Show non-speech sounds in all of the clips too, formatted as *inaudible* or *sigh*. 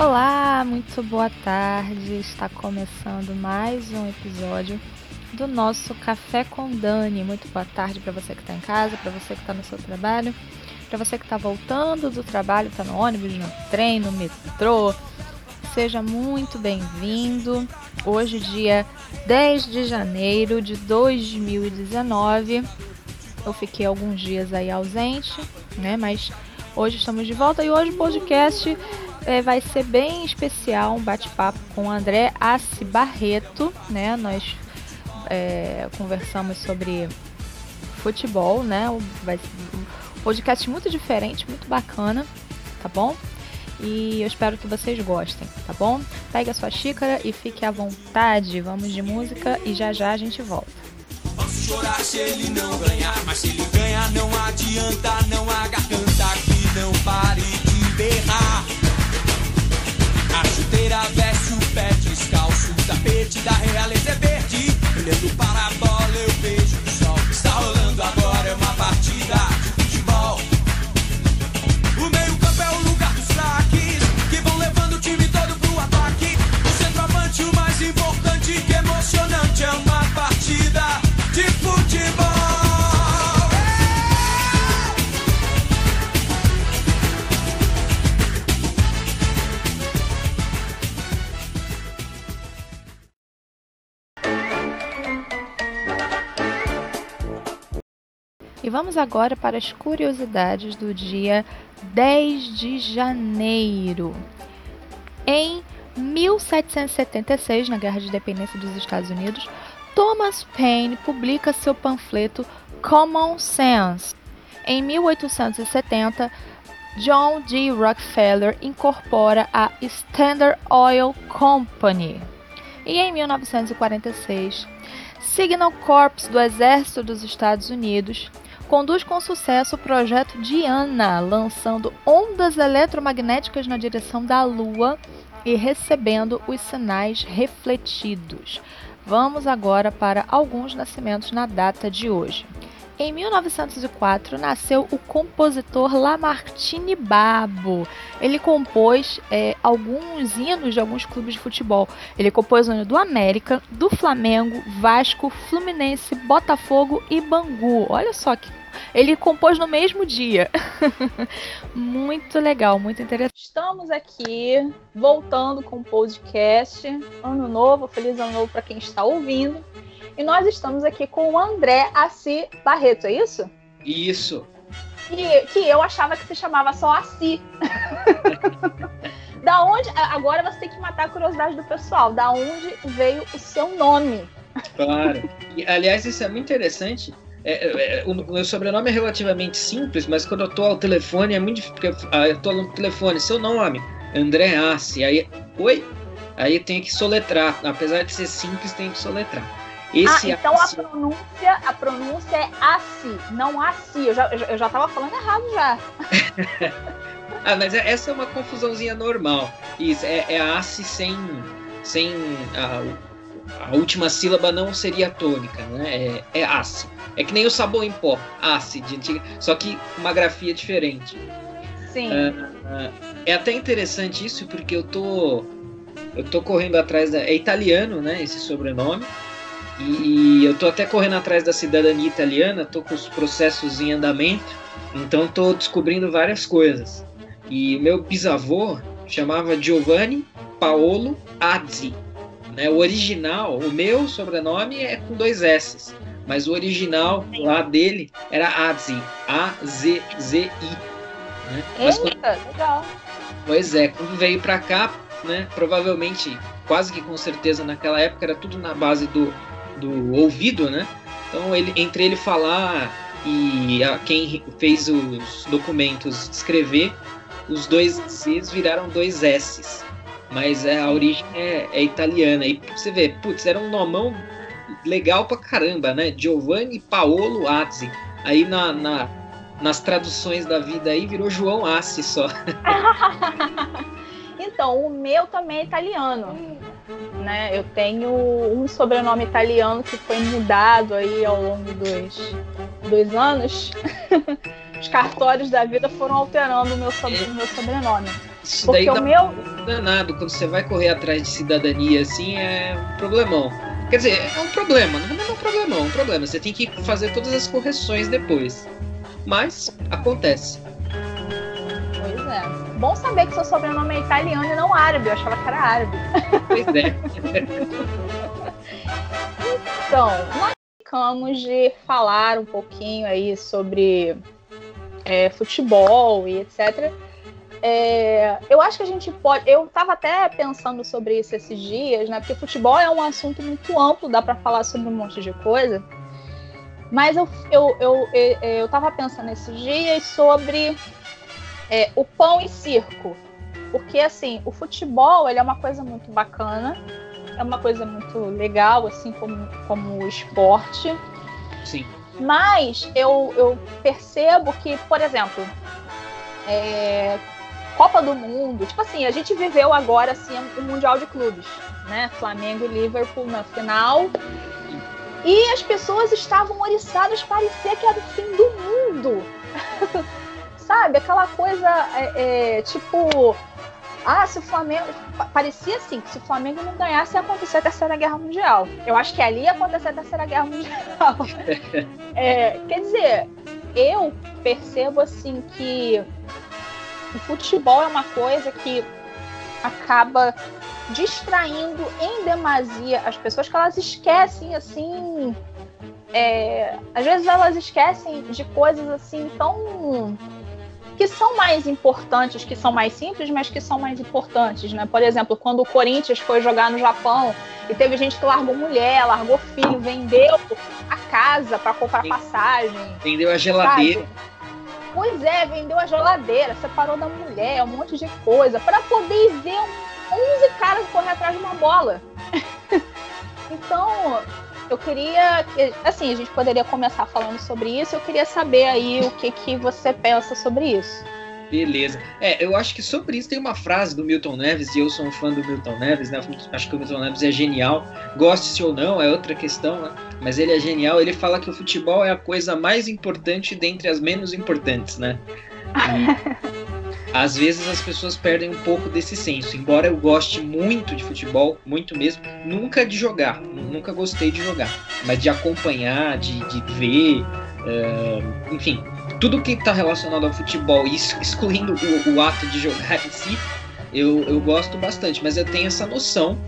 Olá, muito boa tarde. Está começando mais um episódio do nosso Café com Dani. Muito boa tarde para você que está em casa, para você que está no seu trabalho, para você que está voltando do trabalho, está no ônibus, no trem, no metrô. Seja muito bem-vindo. Hoje, dia 10 de janeiro de 2019. Eu fiquei alguns dias aí ausente, né? Mas hoje estamos de volta e hoje o podcast é, vai ser bem especial, um bate-papo com o André Assi Barreto, né? Nós é, conversamos sobre futebol, né? Vai um podcast muito diferente, muito bacana, tá bom? E eu espero que vocês gostem, tá bom? Pegue a sua xícara e fique à vontade. Vamos de música e já já a gente volta. Posso chorar se ele não ganhar, mas se ele ganhar não adianta, não há garganta que não pare de berrar. A chuteira veste o pé descalço. O tapete da realeza é verde. Olhando para a bola, eu vejo o sol. Está rolando agora, é uma partida de futebol. O meio-campo é o lugar dos saques. Que vão levando o time todo pro ataque. O centroavante, o mais importante, que emocionante. É uma E vamos agora para as curiosidades do dia 10 de janeiro. Em 1776, na Guerra de Independência dos Estados Unidos, Thomas Paine publica seu panfleto Common Sense. Em 1870, John D. Rockefeller incorpora a Standard Oil Company. E em 1946, Signal Corps do Exército dos Estados Unidos conduz com sucesso o projeto Diana, lançando ondas eletromagnéticas na direção da Lua e recebendo os sinais refletidos. Vamos agora para alguns nascimentos na data de hoje. Em 1904 nasceu o compositor Lamartine Babo. Ele compôs é, alguns hinos de alguns clubes de futebol. Ele compôs o hino do América, do Flamengo, Vasco, Fluminense, Botafogo e Bangu. Olha só que ele compôs no mesmo dia. *laughs* muito legal, muito interessante. Estamos aqui voltando com o podcast. Ano novo, feliz ano novo para quem está ouvindo. E nós estamos aqui com o André Assi Barreto, é isso? Isso. Que, que eu achava que se chamava só Assi. *laughs* da onde. Agora você tem que matar a curiosidade do pessoal. Da onde veio o seu nome? Claro. E, aliás, isso é muito interessante. É, é, o meu sobrenome é relativamente simples, mas quando eu tô ao telefone é muito difícil. Porque ah, eu tô no telefone, seu nome, André Assi. Aí, oi? Aí tenho que soletrar. Apesar de ser simples, tem que soletrar. Esse ah, então Assi... a pronúncia, a pronúncia é Assi, não Assi. Eu já, eu já tava falando errado já. *laughs* ah, mas essa é uma confusãozinha normal. Isso, é, é Assi sem, sem a, a última sílaba não seria tônica, né? É, é Assi. É que nem o sabão em pó, antiga, só que uma grafia diferente. Sim. Uh, uh, é até interessante isso porque eu tô eu tô correndo atrás da é italiano, né? Esse sobrenome. E eu tô até correndo atrás da cidadania italiana, tô com os processos em andamento, então tô descobrindo várias coisas. E meu bisavô chamava Giovanni Paolo Azzi. Né? O original, o meu sobrenome é com dois S, mas o original lá dele era Azzi, A-Z-Z-I. Né? Eita, quando... legal. Pois é, quando veio para cá, né, provavelmente, quase que com certeza naquela época era tudo na base do do ouvido, né? Então, ele, entre ele falar e a, quem fez os documentos escrever, os dois Cs viraram dois Ss. Mas é, a origem é, é italiana. E você vê, putz, era um nomão legal pra caramba, né? Giovanni Paolo Azzi. Aí na, na, nas traduções da vida aí virou João Assi só. *laughs* então, o meu também é italiano né? Eu tenho um sobrenome italiano que foi mudado aí ao longo dos, dos anos. *laughs* Os cartórios da vida foram alterando o meu, sobre, o meu sobrenome. Porque o meu, danado. Quando você vai correr atrás de cidadania, assim, é um problemão. Quer dizer, é um problema, não é um problemão, é um problema. Você tem que fazer todas as correções depois. Mas acontece. Pois é. Bom saber que seu sobrenome é italiano e não árabe. Eu achava que era árabe. Pois é. *laughs* então, nós ficamos de falar um pouquinho aí sobre é, futebol e etc. É, eu acho que a gente pode. Eu estava até pensando sobre isso esses dias, né? Porque futebol é um assunto muito amplo, dá para falar sobre um monte de coisa. Mas eu, eu, eu, eu, eu tava pensando esses dias sobre é, o pão e circo. Porque, assim, o futebol ele é uma coisa muito bacana, é uma coisa muito legal, assim como, como o esporte. Sim. Mas eu, eu percebo que, por exemplo, é, Copa do Mundo, tipo assim, a gente viveu agora assim o Mundial de Clubes, né? Flamengo e Liverpool na final. E as pessoas estavam oriçadas, parecia que era o fim do mundo. *laughs* Sabe? Aquela coisa, é, é, tipo, ah, se o Flamengo. Parecia assim, que se o Flamengo não ganhasse, ia acontecer a Terceira Guerra Mundial. Eu acho que ali ia acontecer a Terceira Guerra Mundial. *laughs* é, quer dizer, eu percebo assim que o futebol é uma coisa que acaba distraindo em demasia as pessoas que elas esquecem assim é, às vezes elas esquecem de coisas assim tão que são mais importantes, que são mais simples, mas que são mais importantes, né? Por exemplo, quando o Corinthians foi jogar no Japão e teve gente que largou mulher, largou filho, vendeu a casa para comprar passagem, vendeu a geladeira. Sabe? Pois é, vendeu a geladeira, separou da mulher, um monte de coisa, para poder ver 11 caras correr atrás de uma bola. *laughs* então, eu queria, assim, a gente poderia começar falando sobre isso. Eu queria saber aí o que, que você pensa sobre isso. Beleza. É, eu acho que sobre isso tem uma frase do Milton Neves, e eu sou um fã do Milton Neves, né? Acho que o Milton Neves é genial. Goste-se ou não, é outra questão, né? Mas ele é genial. Ele fala que o futebol é a coisa mais importante dentre as menos importantes, né? E às vezes as pessoas perdem um pouco desse senso. Embora eu goste muito de futebol, muito mesmo, nunca de jogar, nunca gostei de jogar, mas de acompanhar, de, de ver, uh, enfim, tudo que está relacionado ao futebol, excluindo o, o, ato de jogar em si, eu, eu gosto bastante, mas eu tenho essa noção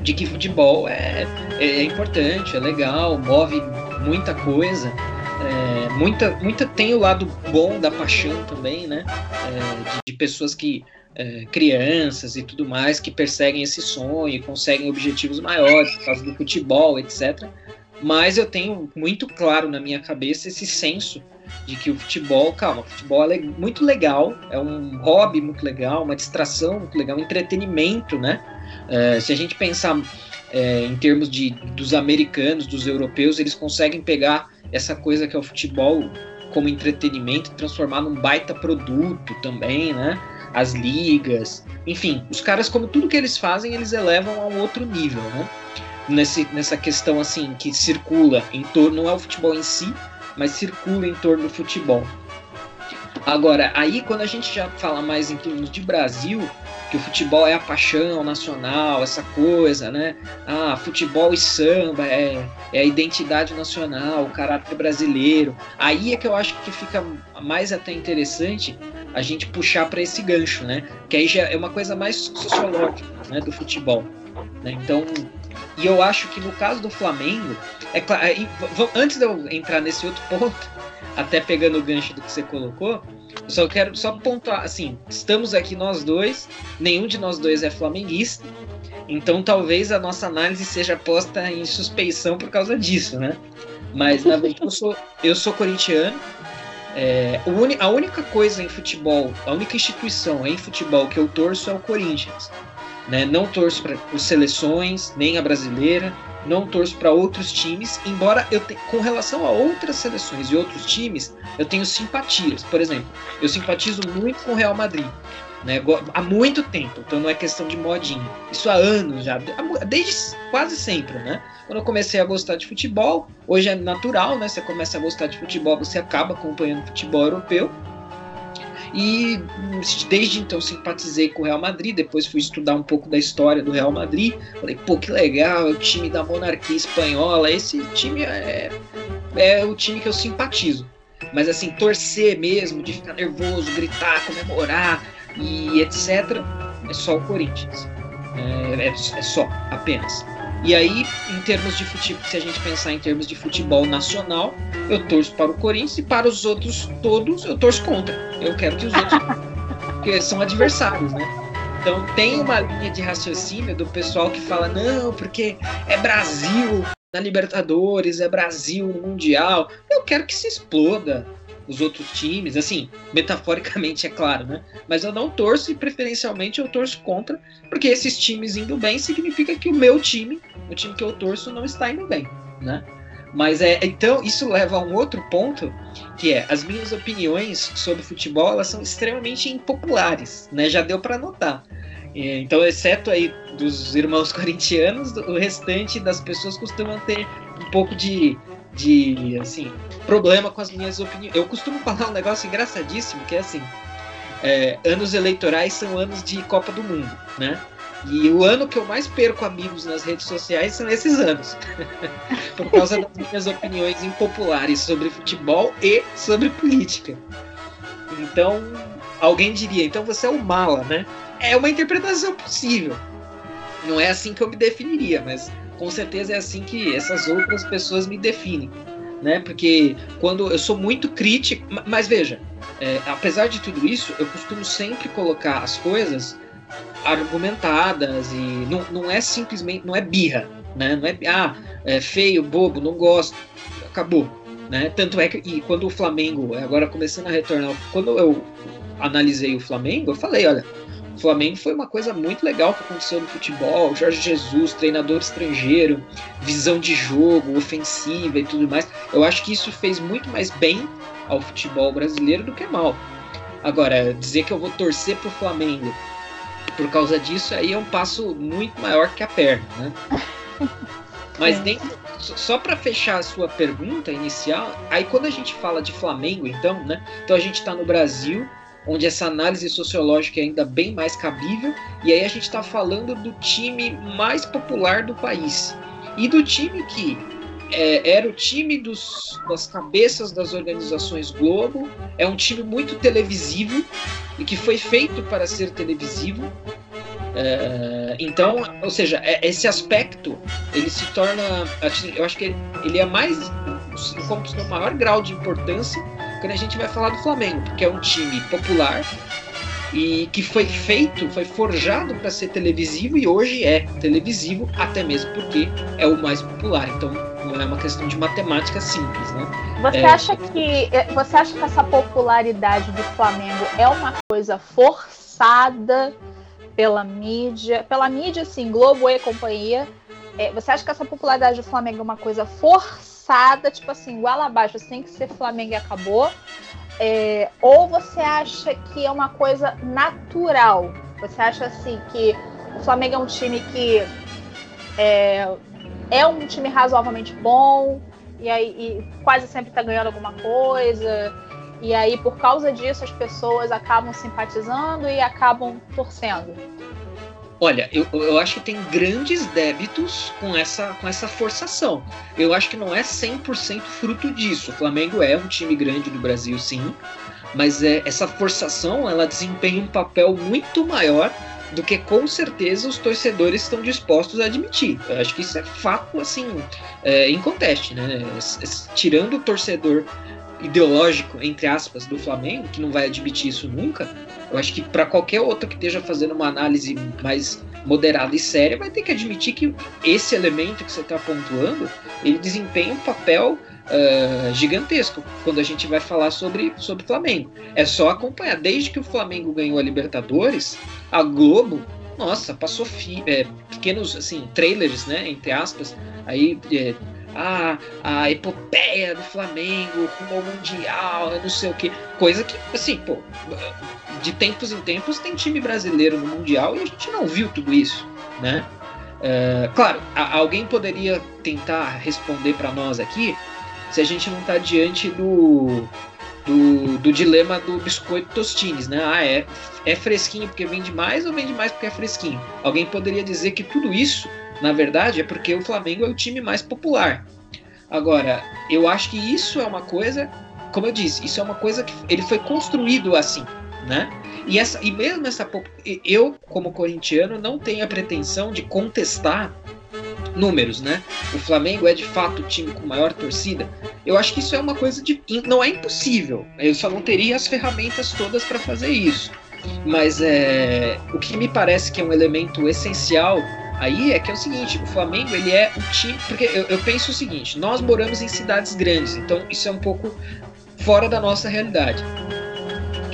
de que futebol é, é, é importante, é legal, move muita coisa. É, muita, muita tem o lado bom da paixão também, né? É, de, de, pessoas que é, crianças e tudo mais que perseguem esse sonho conseguem objetivos maiores por causa do futebol, etc. Mas eu tenho muito claro na minha cabeça esse senso de que o futebol, calma, o futebol é muito legal, é um hobby muito legal, uma distração muito legal, um entretenimento, né? É, se a gente pensar é, em termos de, dos americanos, dos europeus, eles conseguem pegar essa coisa que é o futebol como entretenimento e transformar num baita produto também, né? As ligas, enfim, os caras, como tudo que eles fazem, eles elevam a um outro nível, né? Nesse, nessa questão assim que circula em torno, não é o futebol em si, mas circula em torno do futebol. Agora, aí quando a gente já fala mais em termos de Brasil, que o futebol é a paixão nacional, essa coisa, né? Ah, futebol e samba é, é a identidade nacional, o caráter brasileiro. Aí é que eu acho que fica mais até interessante a gente puxar para esse gancho, né? Que aí já é uma coisa mais sociológica, né, do futebol. Né? Então, e eu acho que no caso do Flamengo, é claro, antes de eu entrar nesse outro ponto, *laughs* até pegando o gancho do que você colocou, eu só quero só pontuar, assim, estamos aqui nós dois, nenhum de nós dois é flamenguista, então talvez a nossa análise seja posta em suspeição por causa disso, né? Mas na verdade eu sou, eu sou corintiano. É, a única coisa em futebol, a única instituição em futebol que eu torço é o Corinthians. Né? Não torço para seleções, nem a brasileira, não torço para outros times, embora eu te, com relação a outras seleções e outros times, eu tenho simpatias. Por exemplo, eu simpatizo muito com o Real Madrid. Né, há muito tempo, então não é questão de modinha. Isso há anos já, desde quase sempre, né? Quando eu comecei a gostar de futebol, hoje é natural, né? Você começa a gostar de futebol, você acaba acompanhando futebol europeu. E desde então simpatizei com o Real Madrid, depois fui estudar um pouco da história do Real Madrid. Falei, pô, que legal, é o time da monarquia espanhola. Esse time é, é o time que eu simpatizo. Mas assim, torcer mesmo, de ficar nervoso, gritar, comemorar e etc., é só o Corinthians. É, é, é só, apenas. E aí, em termos de futebol, se a gente pensar em termos de futebol nacional, eu torço para o Corinthians e para os outros todos eu torço contra. Eu quero que os outros. *laughs* porque são adversários, né? Então tem uma linha de raciocínio do pessoal que fala, não, porque é Brasil na Libertadores, é Brasil no Mundial. Eu quero que se exploda os outros times, assim, metaforicamente é claro, né? Mas eu não torço e preferencialmente eu torço contra, porque esses times indo bem significa que o meu time, o time que eu torço, não está indo bem, né? Mas é, então isso leva a um outro ponto, que é as minhas opiniões sobre futebol, elas são extremamente impopulares, né? Já deu para notar. Então, exceto aí dos irmãos *laughs* corintianos, o restante das pessoas costumam ter um pouco de de assim problema com as minhas opiniões. Eu costumo *laughs* falar um negócio engraçadíssimo que é assim: é, anos eleitorais são anos de Copa do Mundo, né? E o ano que eu mais perco amigos nas redes sociais são esses anos, *laughs* por causa das minhas opiniões impopulares sobre futebol e sobre política. Então, alguém diria: então você é o mala, né? É uma interpretação possível. Não é assim que eu me definiria, mas com certeza é assim que essas outras pessoas me definem, né? Porque quando eu sou muito crítico, mas veja, é, apesar de tudo isso, eu costumo sempre colocar as coisas argumentadas e não, não é simplesmente, não é birra, né? Não é ah, é feio, bobo, não gosto, acabou, né? Tanto é que e quando o Flamengo, agora começando a retornar, quando eu analisei o Flamengo, eu falei, olha, Flamengo foi uma coisa muito legal que aconteceu no futebol. Jorge Jesus, treinador estrangeiro, visão de jogo, ofensiva e tudo mais. Eu acho que isso fez muito mais bem ao futebol brasileiro do que mal. Agora, dizer que eu vou torcer pro Flamengo por causa disso aí é um passo muito maior que a perna, né? *laughs* Mas dentro, só para fechar a sua pergunta inicial, aí quando a gente fala de Flamengo, então, né? Então a gente está no Brasil, onde essa análise sociológica é ainda bem mais cabível, e aí a gente está falando do time mais popular do país e do time que é, era o time dos, das cabeças das organizações Globo, é um time muito televisivo e que foi feito para ser televisivo. É, então, ou seja, é, esse aspecto ele se torna, assim, eu acho que ele é mais, como o maior grau de importância quando a gente vai falar do Flamengo, porque é um time popular e que foi feito, foi forjado para ser televisivo e hoje é televisivo, até mesmo porque é o mais popular. Então não é uma questão de matemática simples, né? Você é... acha que é, você acha que essa popularidade do Flamengo é uma coisa forçada pela mídia, pela mídia, assim, Globo e companhia? É, você acha que essa popularidade do Flamengo é uma coisa forçada? Forçada, tipo assim, igual abaixo, tem que ser Flamengo e acabou? É, ou você acha que é uma coisa natural? Você acha assim que o Flamengo é um time que é, é um time razoavelmente bom e aí e quase sempre está ganhando alguma coisa e aí por causa disso as pessoas acabam simpatizando e acabam torcendo? Olha, eu, eu acho que tem grandes débitos com essa, com essa forçação. Eu acho que não é 100% fruto disso. O Flamengo é um time grande do Brasil, sim, mas é, essa forçação ela desempenha um papel muito maior do que com certeza os torcedores estão dispostos a admitir. Eu acho que isso é fato assim é, inconteste, né? Tirando o torcedor ideológico entre aspas do Flamengo, que não vai admitir isso nunca, eu acho que para qualquer outro que esteja fazendo uma análise mais moderada e séria, vai ter que admitir que esse elemento que você está pontuando, ele desempenha um papel uh, gigantesco quando a gente vai falar sobre sobre Flamengo. É só acompanhar. Desde que o Flamengo ganhou a Libertadores, a Globo nossa, passou é, pequenos assim trailers, né, entre aspas, aí é, a, a epopeia do Flamengo rumo ao Mundial, não sei o que. Coisa que, assim, pô, de tempos em tempos tem time brasileiro no Mundial e a gente não viu tudo isso, né? É, claro, a, alguém poderia tentar responder para nós aqui se a gente não está diante do do, do dilema do biscoito Tostines, né? Ah, é, é fresquinho porque vende mais ou vende mais porque é fresquinho? Alguém poderia dizer que tudo isso, na verdade, é porque o Flamengo é o time mais popular. Agora, eu acho que isso é uma coisa, como eu disse, isso é uma coisa que ele foi construído assim, né? E, essa, e mesmo essa. Eu, como corintiano, não tenho a pretensão de contestar números, né? O Flamengo é de fato o time com maior torcida. Eu acho que isso é uma coisa de. Não é impossível. Eu só não teria as ferramentas todas para fazer isso. Mas é, o que me parece que é um elemento essencial aí é que é o seguinte: o Flamengo ele é um time. Porque eu, eu penso o seguinte: nós moramos em cidades grandes, então isso é um pouco fora da nossa realidade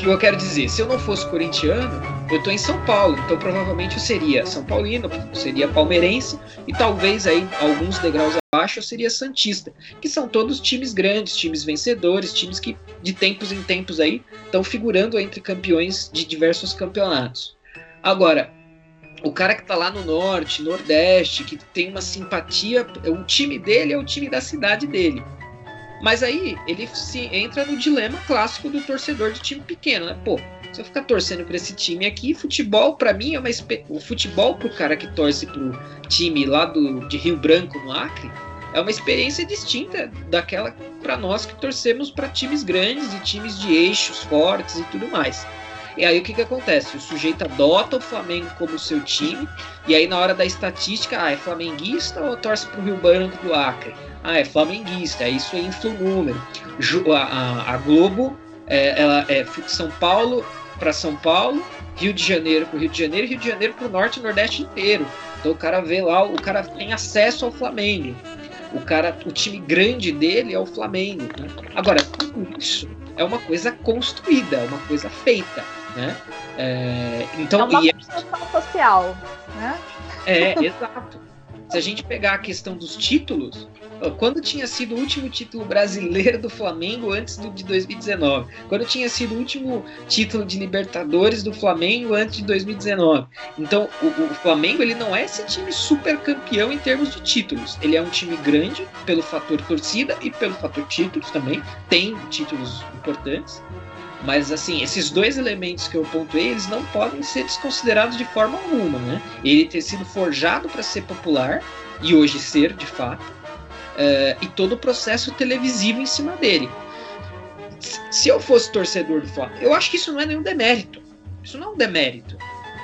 que eu quero dizer? Se eu não fosse corintiano, eu tô em São Paulo, então provavelmente eu seria São Paulino, seria palmeirense e talvez aí alguns degraus abaixo eu seria santista, que são todos times grandes, times vencedores, times que de tempos em tempos aí estão figurando entre campeões de diversos campeonatos. Agora, o cara que tá lá no norte, nordeste, que tem uma simpatia, o time dele é o time da cidade dele. Mas aí ele se entra no dilema clássico do torcedor de time pequeno, né? Pô, se eu ficar torcendo para esse time aqui, futebol para mim é uma o futebol pro cara que torce pro time lá do de Rio Branco no Acre é uma experiência distinta daquela para nós que torcemos para times grandes e times de eixos fortes e tudo mais. E aí o que, que acontece? O sujeito adota o Flamengo como seu time, e aí na hora da estatística, ah, é flamenguista ou torce pro Rio Branco do Acre? ah, é flamenguista, isso infla o número. A, a, a Globo, é, ela é São Paulo para São Paulo, Rio de Janeiro para Rio de Janeiro, Rio de Janeiro para o Norte e Nordeste inteiro. Então o cara vê lá, o cara tem acesso ao Flamengo. O cara, o time grande dele é o Flamengo. Né? Agora, tudo isso é uma coisa construída, é uma coisa feita, né? É, então, é uma e construção social, né? É, exato. Se a gente pegar a questão dos títulos, quando tinha sido o último título brasileiro do Flamengo antes do, de 2019? Quando tinha sido o último título de Libertadores do Flamengo antes de 2019? Então, o, o Flamengo ele não é esse time super campeão em termos de títulos. Ele é um time grande pelo fator torcida e pelo fator títulos também. Tem títulos importantes. Mas assim, esses dois elementos que eu pontuei, eles não podem ser desconsiderados de forma alguma, né? Ele ter sido forjado para ser popular e hoje ser de fato, uh, e todo o processo televisivo em cima dele. Se eu fosse torcedor do Flamengo, eu acho que isso não é nenhum demérito. Isso não é um demérito.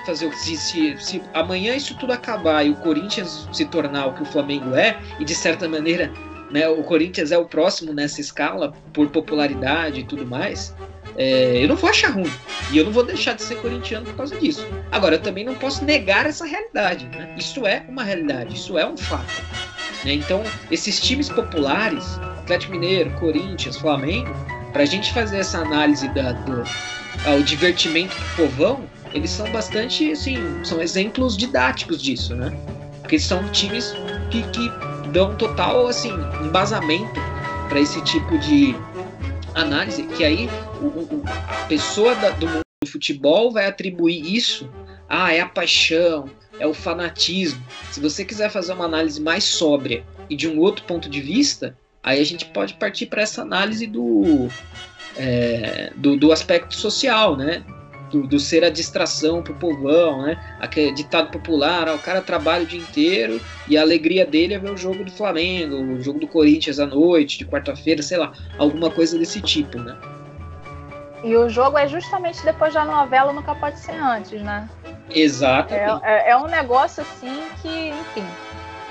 Fazer se, se, se amanhã isso tudo acabar e o Corinthians se tornar o que o Flamengo é, e de certa maneira né, o Corinthians é o próximo nessa escala por popularidade e tudo mais, é, eu não vou achar ruim. E eu não vou deixar de ser corintiano por causa disso. Agora, eu também não posso negar essa realidade. Né? Isso é uma realidade, isso é um fato. Né? Então, esses times populares, Atlético Mineiro, Corinthians, Flamengo, para a gente fazer essa análise da, do divertimento do povão, eles são bastante, assim, são exemplos didáticos disso, né? Porque são times que, que dão total, assim, embasamento para esse tipo de análise, que aí a pessoa da, do mundo do futebol vai atribuir isso, ah, é a paixão, é o fanatismo. Se você quiser fazer uma análise mais sóbria e de um outro ponto de vista, aí a gente pode partir para essa análise do, é, do, do, aspecto social, né? Do, do ser a distração pro povão, né? Aquele ditado popular, ó, o cara trabalha o dia inteiro e a alegria dele é ver o jogo do Flamengo, o jogo do Corinthians à noite, de quarta-feira, sei lá, alguma coisa desse tipo, né? E o jogo é justamente depois da novela, nunca pode ser antes, né? Exato. É, é, é, um negócio assim que, enfim.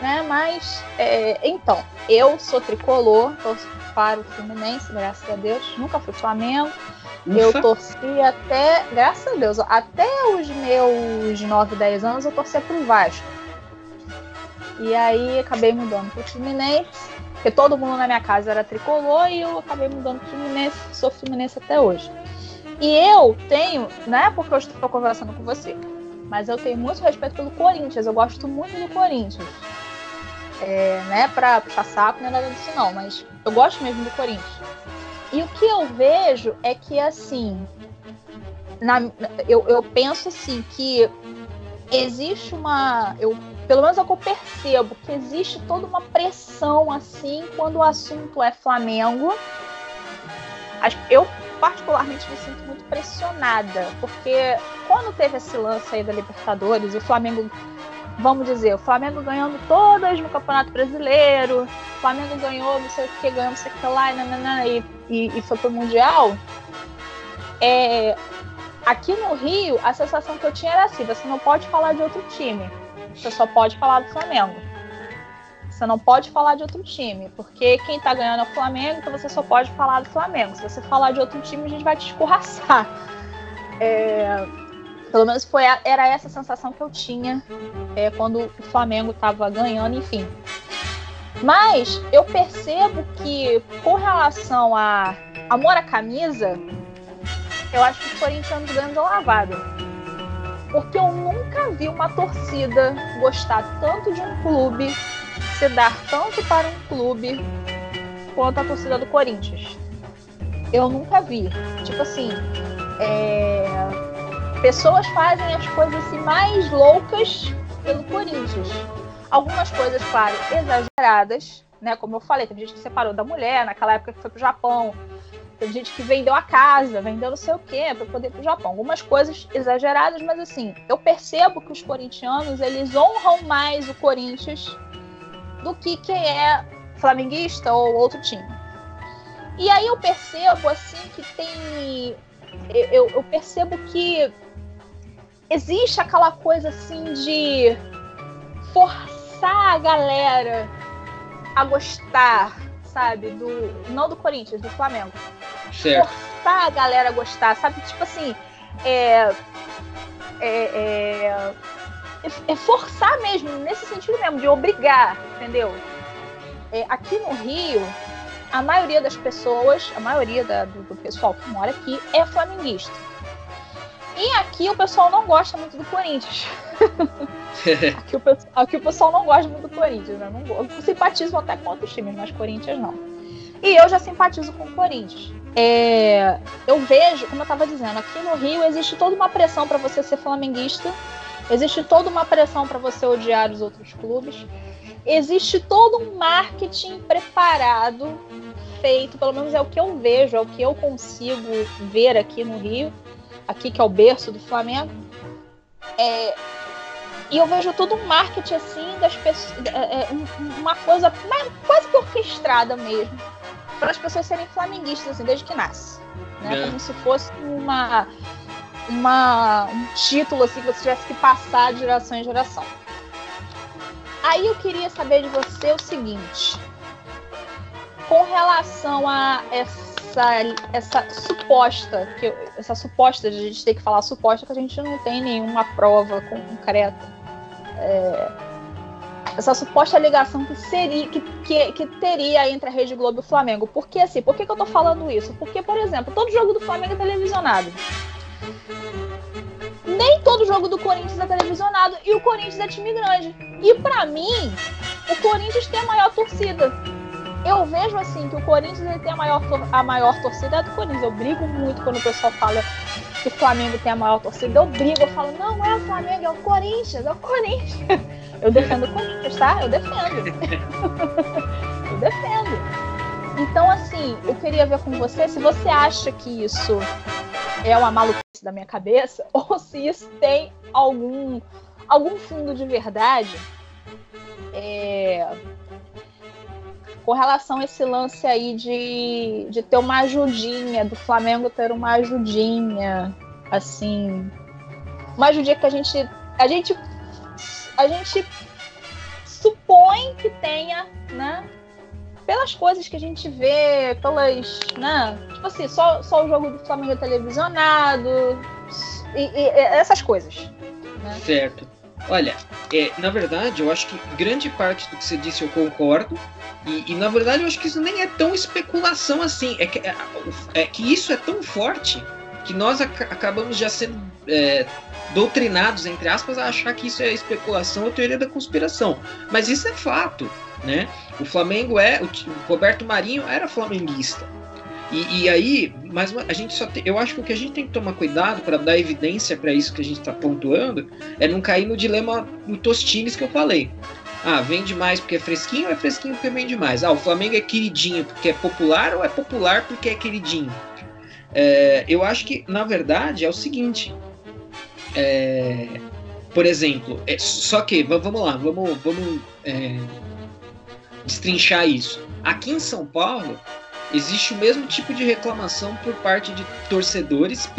Né? Mas, é, então, eu sou tricolor, torço para o Fluminense, graças a Deus. Nunca fui Flamengo. Ufa. Eu torci até, graças a Deus, até os meus 9, 10 anos eu torcia para o Vasco. E aí acabei mudando para o Fluminense, porque todo mundo na minha casa era tricolor e eu acabei mudando para o Fluminense, sou Fluminense até hoje. E eu tenho, não é porque eu estou conversando com você, mas eu tenho muito respeito pelo Corinthians. Eu gosto muito do Corinthians. É, não é pra puxar saco, nem nada disso, não. Mas eu gosto mesmo do Corinthians. E o que eu vejo é que, assim, na, eu, eu penso assim que existe uma. Eu, pelo menos é o que eu percebo, que existe toda uma pressão assim quando o assunto é Flamengo. Eu particularmente me sinto muito pressionada, porque quando teve esse lance aí da Libertadores, o Flamengo, vamos dizer, o Flamengo ganhando todas no Campeonato Brasileiro, o Flamengo ganhou, não sei o que, ganhou, não sei o que lá, e, e, e foi pro Mundial. É, aqui no Rio, a sensação que eu tinha era assim: você não pode falar de outro time, você só pode falar do Flamengo. Você não pode falar de outro time, porque quem tá ganhando é o Flamengo, então você só pode falar do Flamengo. Se você falar de outro time, a gente vai te escorraçar. É, pelo menos foi, era essa a sensação que eu tinha é, quando o Flamengo estava ganhando, enfim. Mas eu percebo que, com relação a amor à camisa, eu acho que os corintianos ganham de lavada. Porque eu nunca vi uma torcida gostar tanto de um clube se dar tanto para um clube quanto a torcida do Corinthians. Eu nunca vi. Tipo assim, é... pessoas fazem as coisas assim, mais loucas pelo Corinthians. Algumas coisas, claro, exageradas, né? Como eu falei, tem gente que separou da mulher naquela época que foi pro Japão. Tem gente que vendeu a casa, vendeu não sei o quê para poder ir pro Japão. Algumas coisas exageradas, mas assim, eu percebo que os corintianos, eles honram mais o Corinthians do que quem é flamenguista ou outro time. E aí eu percebo assim que tem. Eu, eu percebo que existe aquela coisa assim de forçar a galera a gostar, sabe? Do, não do Corinthians, do Flamengo. Certo. Forçar a galera a gostar, sabe? Tipo assim. É, é, é, é, forçar mesmo, nesse sentido mesmo, de obrigar, entendeu? É, aqui no Rio, a maioria das pessoas, a maioria da, do, do, pessoal que mora aqui é flamenguista. E aqui o pessoal não gosta muito do Corinthians. *laughs* aqui, o, aqui, o, pessoal não gosta muito do Corinthians, né? Não, simpatizam até com outros times, mas Corinthians não. E eu já simpatizo com o Corinthians. É, eu vejo, como eu estava dizendo, aqui no Rio existe toda uma pressão para você ser flamenguista Existe toda uma pressão para você odiar os outros clubes. Existe todo um marketing preparado, feito, pelo menos é o que eu vejo, é o que eu consigo ver aqui no Rio, aqui que é o berço do Flamengo. É, e eu vejo todo um marketing assim das pessoas, é, é uma coisa quase que orquestrada mesmo, para as pessoas serem flamenguistas assim, desde que nasce, né? É. Como se fosse uma uma, um título assim que você tivesse que passar de geração em geração. Aí eu queria saber de você o seguinte: com relação a essa, essa suposta, que essa suposta, a gente tem que falar suposta, que a gente não tem nenhuma prova concreta. É, essa suposta ligação que seria que, que, que, teria entre a Rede Globo e o Flamengo. Por que assim? Por que, que eu tô falando isso? Porque, por exemplo, todo jogo do Flamengo é televisionado. Nem todo jogo do Corinthians é televisionado e o Corinthians é time grande. E para mim, o Corinthians tem a maior torcida. Eu vejo assim que o Corinthians ele tem a maior, a maior torcida é do Corinthians. Eu brigo muito quando o pessoal fala que o Flamengo tem a maior torcida. Eu brigo, eu falo, não é o Flamengo, é o Corinthians, é o Corinthians. *laughs* Eu defendo o Corinthians, tá? Eu defendo. *laughs* eu defendo. Então, assim, eu queria ver com você se você acha que isso é uma maluquice da minha cabeça *laughs* ou se isso tem algum, algum fundo de verdade. É, com relação a esse lance aí de, de ter uma ajudinha, do Flamengo ter uma ajudinha, assim. Uma ajudinha que a gente. A gente. A gente supõe que tenha, né? pelas coisas que a gente vê, pelas. Né? Tipo assim, só, só o jogo do Flamengo televisionado, e, e, essas coisas. Né? Certo. Olha, é, na verdade, eu acho que grande parte do que você disse eu concordo. E, e na verdade, eu acho que isso nem é tão especulação assim. É que, é, é que isso é tão forte que nós ac acabamos já sendo é, doutrinados, entre aspas, a achar que isso é especulação ou teoria da conspiração. Mas isso é fato né? O Flamengo é, o, Roberto Marinho era flamenguista. E, e aí, mas a gente só tem, eu acho que o que a gente tem que tomar cuidado para dar evidência para isso que a gente está pontuando é não cair no dilema do Tostines que eu falei. Ah, vende mais porque é fresquinho ou é fresquinho porque vende mais? Ah, o Flamengo é queridinho porque é popular ou é popular porque é queridinho? É, eu acho que, na verdade, é o seguinte. É, por exemplo, é, só que, vamos lá, vamos, vamos é, destrinchar isso. Aqui em São Paulo, existe o mesmo tipo de reclamação por parte de torcedores,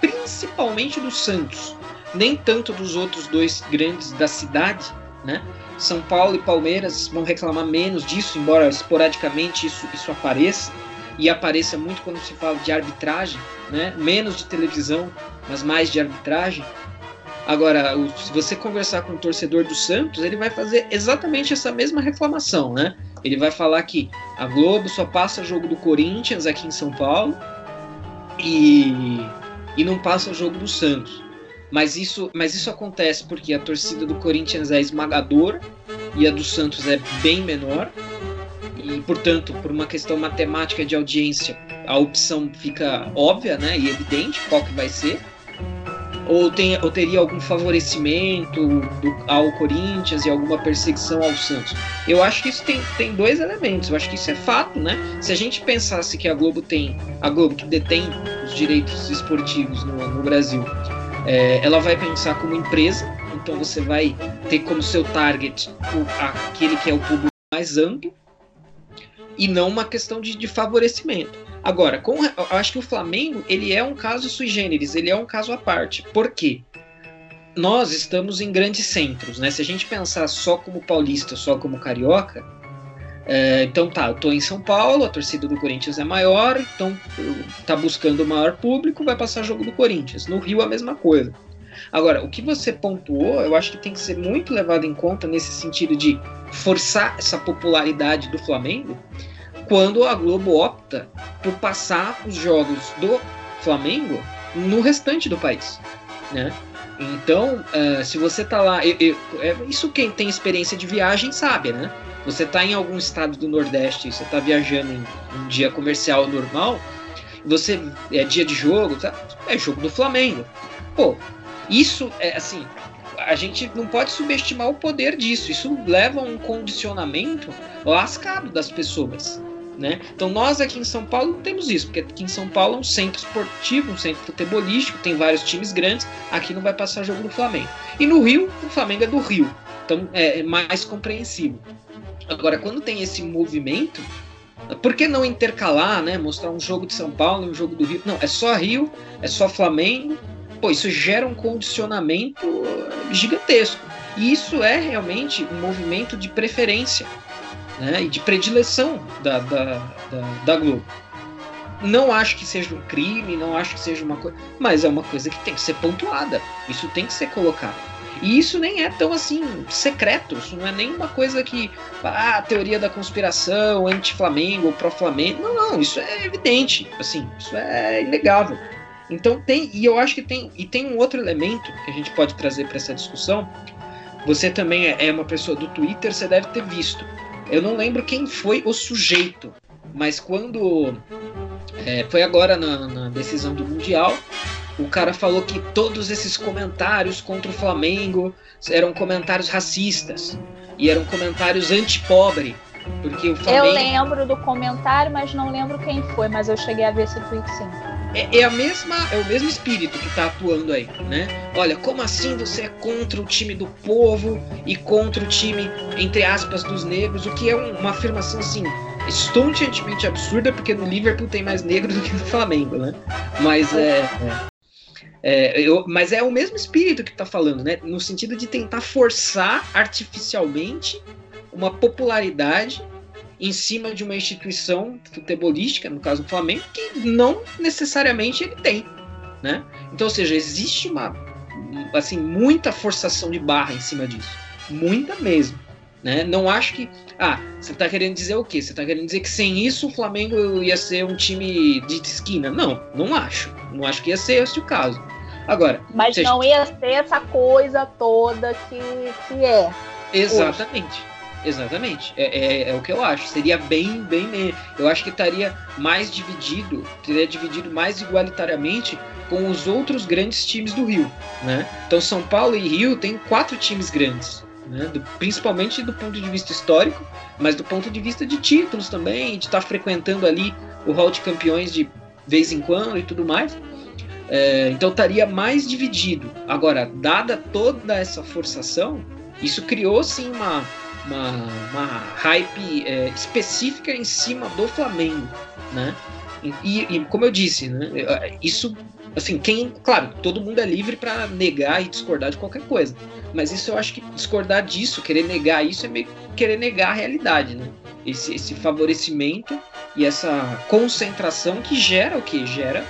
principalmente do Santos, nem tanto dos outros dois grandes da cidade, né? São Paulo e Palmeiras vão reclamar menos disso, embora esporadicamente isso, isso apareça, e apareça muito quando se fala de arbitragem, né? menos de televisão, mas mais de arbitragem. Agora, se você conversar com o torcedor do Santos, ele vai fazer exatamente essa mesma reclamação, né? Ele vai falar que a Globo só passa jogo do Corinthians aqui em São Paulo e, e não passa jogo do Santos. Mas isso, mas isso acontece porque a torcida do Corinthians é esmagadora e a do Santos é bem menor. E, portanto, por uma questão matemática de audiência, a opção fica óbvia né, e evidente qual que vai ser ou, tem, ou teria algum favorecimento do, ao Corinthians e alguma perseguição ao Santos. Eu acho que isso tem, tem dois elementos. Eu acho que isso é fato, né? Se a gente pensasse que a Globo tem, a Globo que detém os direitos esportivos no, no Brasil, é, ela vai pensar como empresa. Então você vai ter como seu target o, aquele que é o público mais amplo e não uma questão de, de favorecimento. Agora, com, acho que o Flamengo ele é um caso sui generis, ele é um caso à parte. Por quê? Nós estamos em grandes centros, né? Se a gente pensar só como paulista, só como carioca, é, então tá, eu tô em São Paulo, a torcida do Corinthians é maior, então tá buscando o maior público, vai passar jogo do Corinthians. No Rio a mesma coisa. Agora, o que você pontuou, eu acho que tem que ser muito levado em conta nesse sentido de forçar essa popularidade do Flamengo, quando a Globo opta por passar os jogos do Flamengo no restante do país, né? Então, uh, se você tá lá, eu, eu, é, isso quem tem experiência de viagem sabe, né? Você tá em algum estado do Nordeste, você tá viajando em um dia comercial normal, você é dia de jogo, tá? é jogo do Flamengo. Pô, isso é assim, a gente não pode subestimar o poder disso. Isso leva a um condicionamento lascado das pessoas. Né? Então nós aqui em São Paulo temos isso, porque aqui em São Paulo é um centro esportivo, um centro futebolístico, tem vários times grandes, aqui não vai passar jogo do Flamengo. E no Rio, o Flamengo é do Rio, então é, é mais compreensível. Agora, quando tem esse movimento, por que não intercalar, né? Mostrar um jogo de São Paulo e um jogo do Rio? Não, é só Rio, é só Flamengo. Pô, isso gera um condicionamento gigantesco. E isso é realmente um movimento de preferência né, e de predileção da, da, da, da Globo. Não acho que seja um crime, não acho que seja uma coisa. Mas é uma coisa que tem que ser pontuada. Isso tem que ser colocado. E isso nem é tão assim secreto, isso não é nenhuma coisa que. Ah, teoria da conspiração, anti-Flamengo, pró-Flamengo. Não, não, isso é evidente. Assim, isso é inegável. Então tem. E eu acho que tem. E tem um outro elemento que a gente pode trazer para essa discussão. Você também é, é uma pessoa do Twitter, você deve ter visto. Eu não lembro quem foi o sujeito, mas quando é, foi agora na, na decisão do Mundial, o cara falou que todos esses comentários contra o Flamengo eram comentários racistas e eram comentários anti-pobre. Porque o Flamengo... Eu lembro do comentário, mas não lembro quem foi, mas eu cheguei a ver esse tweet sim é, é, a mesma, é o mesmo espírito que está atuando aí, né? Olha, como assim você é contra o time do povo e contra o time, entre aspas, dos negros? O que é um, uma afirmação assim estonteantemente absurda, porque no Liverpool tem mais negros do que no Flamengo, né? Mas é, é. É, eu, mas é o mesmo espírito que está falando, né? No sentido de tentar forçar artificialmente uma popularidade em cima de uma instituição futebolística, no caso do Flamengo, que não necessariamente ele tem, né? Então, ou seja, existe uma assim muita forçação de barra em cima disso, muita mesmo, né? Não acho que ah, você está querendo dizer o quê? Você está querendo dizer que sem isso o Flamengo ia ser um time de esquina? Não, não acho. Não acho que ia ser esse o caso. Agora, mas seja, não ia ser essa coisa toda que, que é. Exatamente. Hoje. Exatamente. É, é, é, o que eu acho. Seria bem, bem. Eu acho que estaria mais dividido, teria dividido mais igualitariamente com os outros grandes times do Rio. Né? Então, São Paulo e Rio tem quatro times grandes. Né? Do, principalmente do ponto de vista histórico, mas do ponto de vista de títulos também, de estar tá frequentando ali o hall de campeões de vez em quando e tudo mais. É, então estaria mais dividido. Agora, dada toda essa forçação, isso criou sim uma, uma, uma hype é, específica em cima do Flamengo, né? E, e, como eu disse, né, isso, assim, quem, claro, todo mundo é livre para negar e discordar de qualquer coisa, mas isso eu acho que discordar disso, querer negar isso é meio querer negar a realidade, né? Esse, esse favorecimento e essa concentração que gera o que gera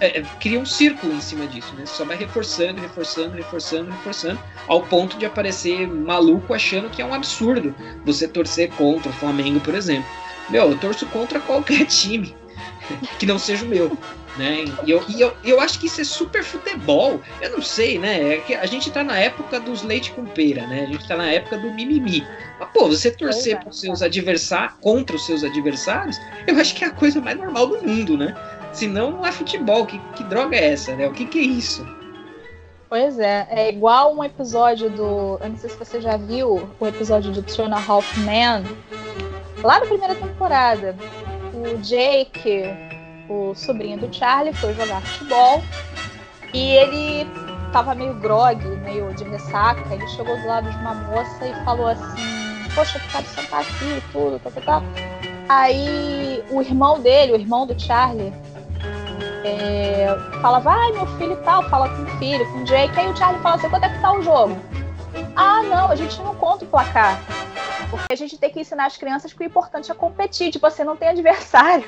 é, é, cria um círculo em cima disso, né? Você só vai reforçando, reforçando, reforçando, reforçando, ao ponto de aparecer maluco achando que é um absurdo você torcer contra o Flamengo, por exemplo. Meu, eu torço contra qualquer *laughs* time que não seja o meu. Né? E eu, e eu, eu acho que isso é super futebol. Eu não sei, né? É que a gente tá na época dos leite com pera, né? A gente tá na época do mimimi. Mas, pô, você torcer é, pros seus adversários, contra os seus adversários, eu acho que é a coisa mais normal do mundo, né? Senão não é futebol. Que, que droga é essa, né? O que, que é isso? Pois é, é igual um episódio do. Eu não sei se você já viu o episódio do Two and a Half Men, lá na primeira temporada o Jake, o sobrinho do Charlie, foi jogar futebol e ele tava meio grog, meio de ressaca. Ele chegou do lado de uma moça e falou assim: Poxa, tu pode sentar aqui e tudo, tá, tá, tá. Aí o irmão dele, o irmão do Charlie, é, fala: Vai, meu filho e tal, fala com o filho, com o Jake. Aí o Charlie fala assim: Quanto é que tá o jogo? Ah, não, a gente não conta o placar. Porque a gente tem que ensinar as crianças que o importante é competir. Tipo, você não tem adversário.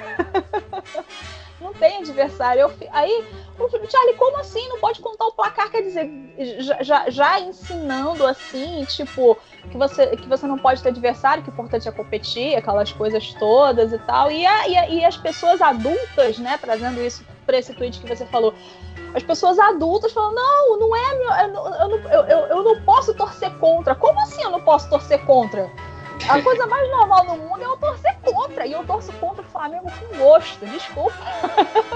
*laughs* não tem adversário. Eu, aí, Charlie, como assim? Não pode contar o placar? Quer dizer, já, já, já, ensinando assim, tipo, que você, que você não pode ter adversário, que o importante é competir, aquelas coisas todas e tal. E, a, e, a, e as pessoas adultas, né, trazendo isso para esse tweet que você falou. As pessoas adultas falam, não, não é meu. Eu, eu, eu, eu, eu não posso torcer contra. Como assim eu não posso torcer contra? A coisa mais normal no mundo é eu torcer contra. E eu torço contra o Flamengo com gosto. Desculpa.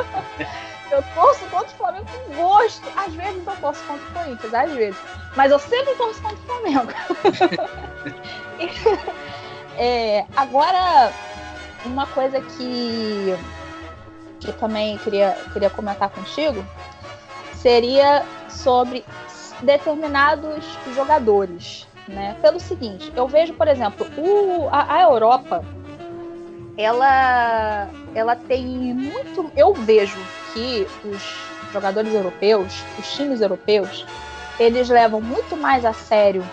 *laughs* eu torço contra o Flamengo com gosto. Às vezes eu torço contra o Corinthians, às vezes. Mas eu sempre torço contra o Flamengo. *laughs* é, agora, uma coisa que, que eu também queria, queria comentar contigo seria sobre determinados jogadores né? Pelo seguinte, eu vejo, por exemplo, o, a, a Europa, ela, ela tem muito. Eu vejo que os jogadores europeus, os times europeus, eles levam muito mais a sério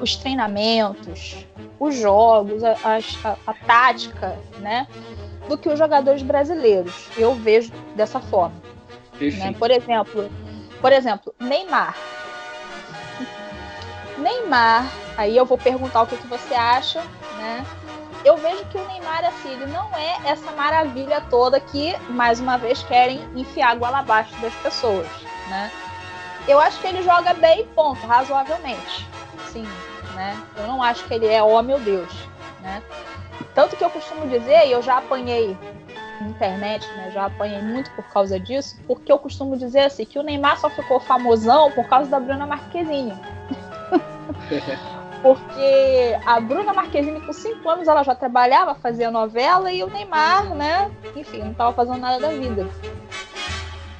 os treinamentos, os jogos, a, a, a, tática, né? Do que os jogadores brasileiros. Eu vejo dessa forma. Né? Por exemplo, por exemplo, Neymar. Neymar, aí eu vou perguntar o que, que você acha, né? Eu vejo que o Neymar, assim, ele não é essa maravilha toda que, mais uma vez, querem enfiar água abaixo das pessoas, né? Eu acho que ele joga bem, ponto, razoavelmente. Sim, né? Eu não acho que ele é, oh meu Deus, né? Tanto que eu costumo dizer, e eu já apanhei na internet, né? Já apanhei muito por causa disso, porque eu costumo dizer assim, que o Neymar só ficou famosão por causa da Bruna Marquezine. *laughs* Porque a Bruna Marquezine, com 5 anos, ela já trabalhava, fazia novela, e o Neymar, né? Enfim, não estava fazendo nada da vida.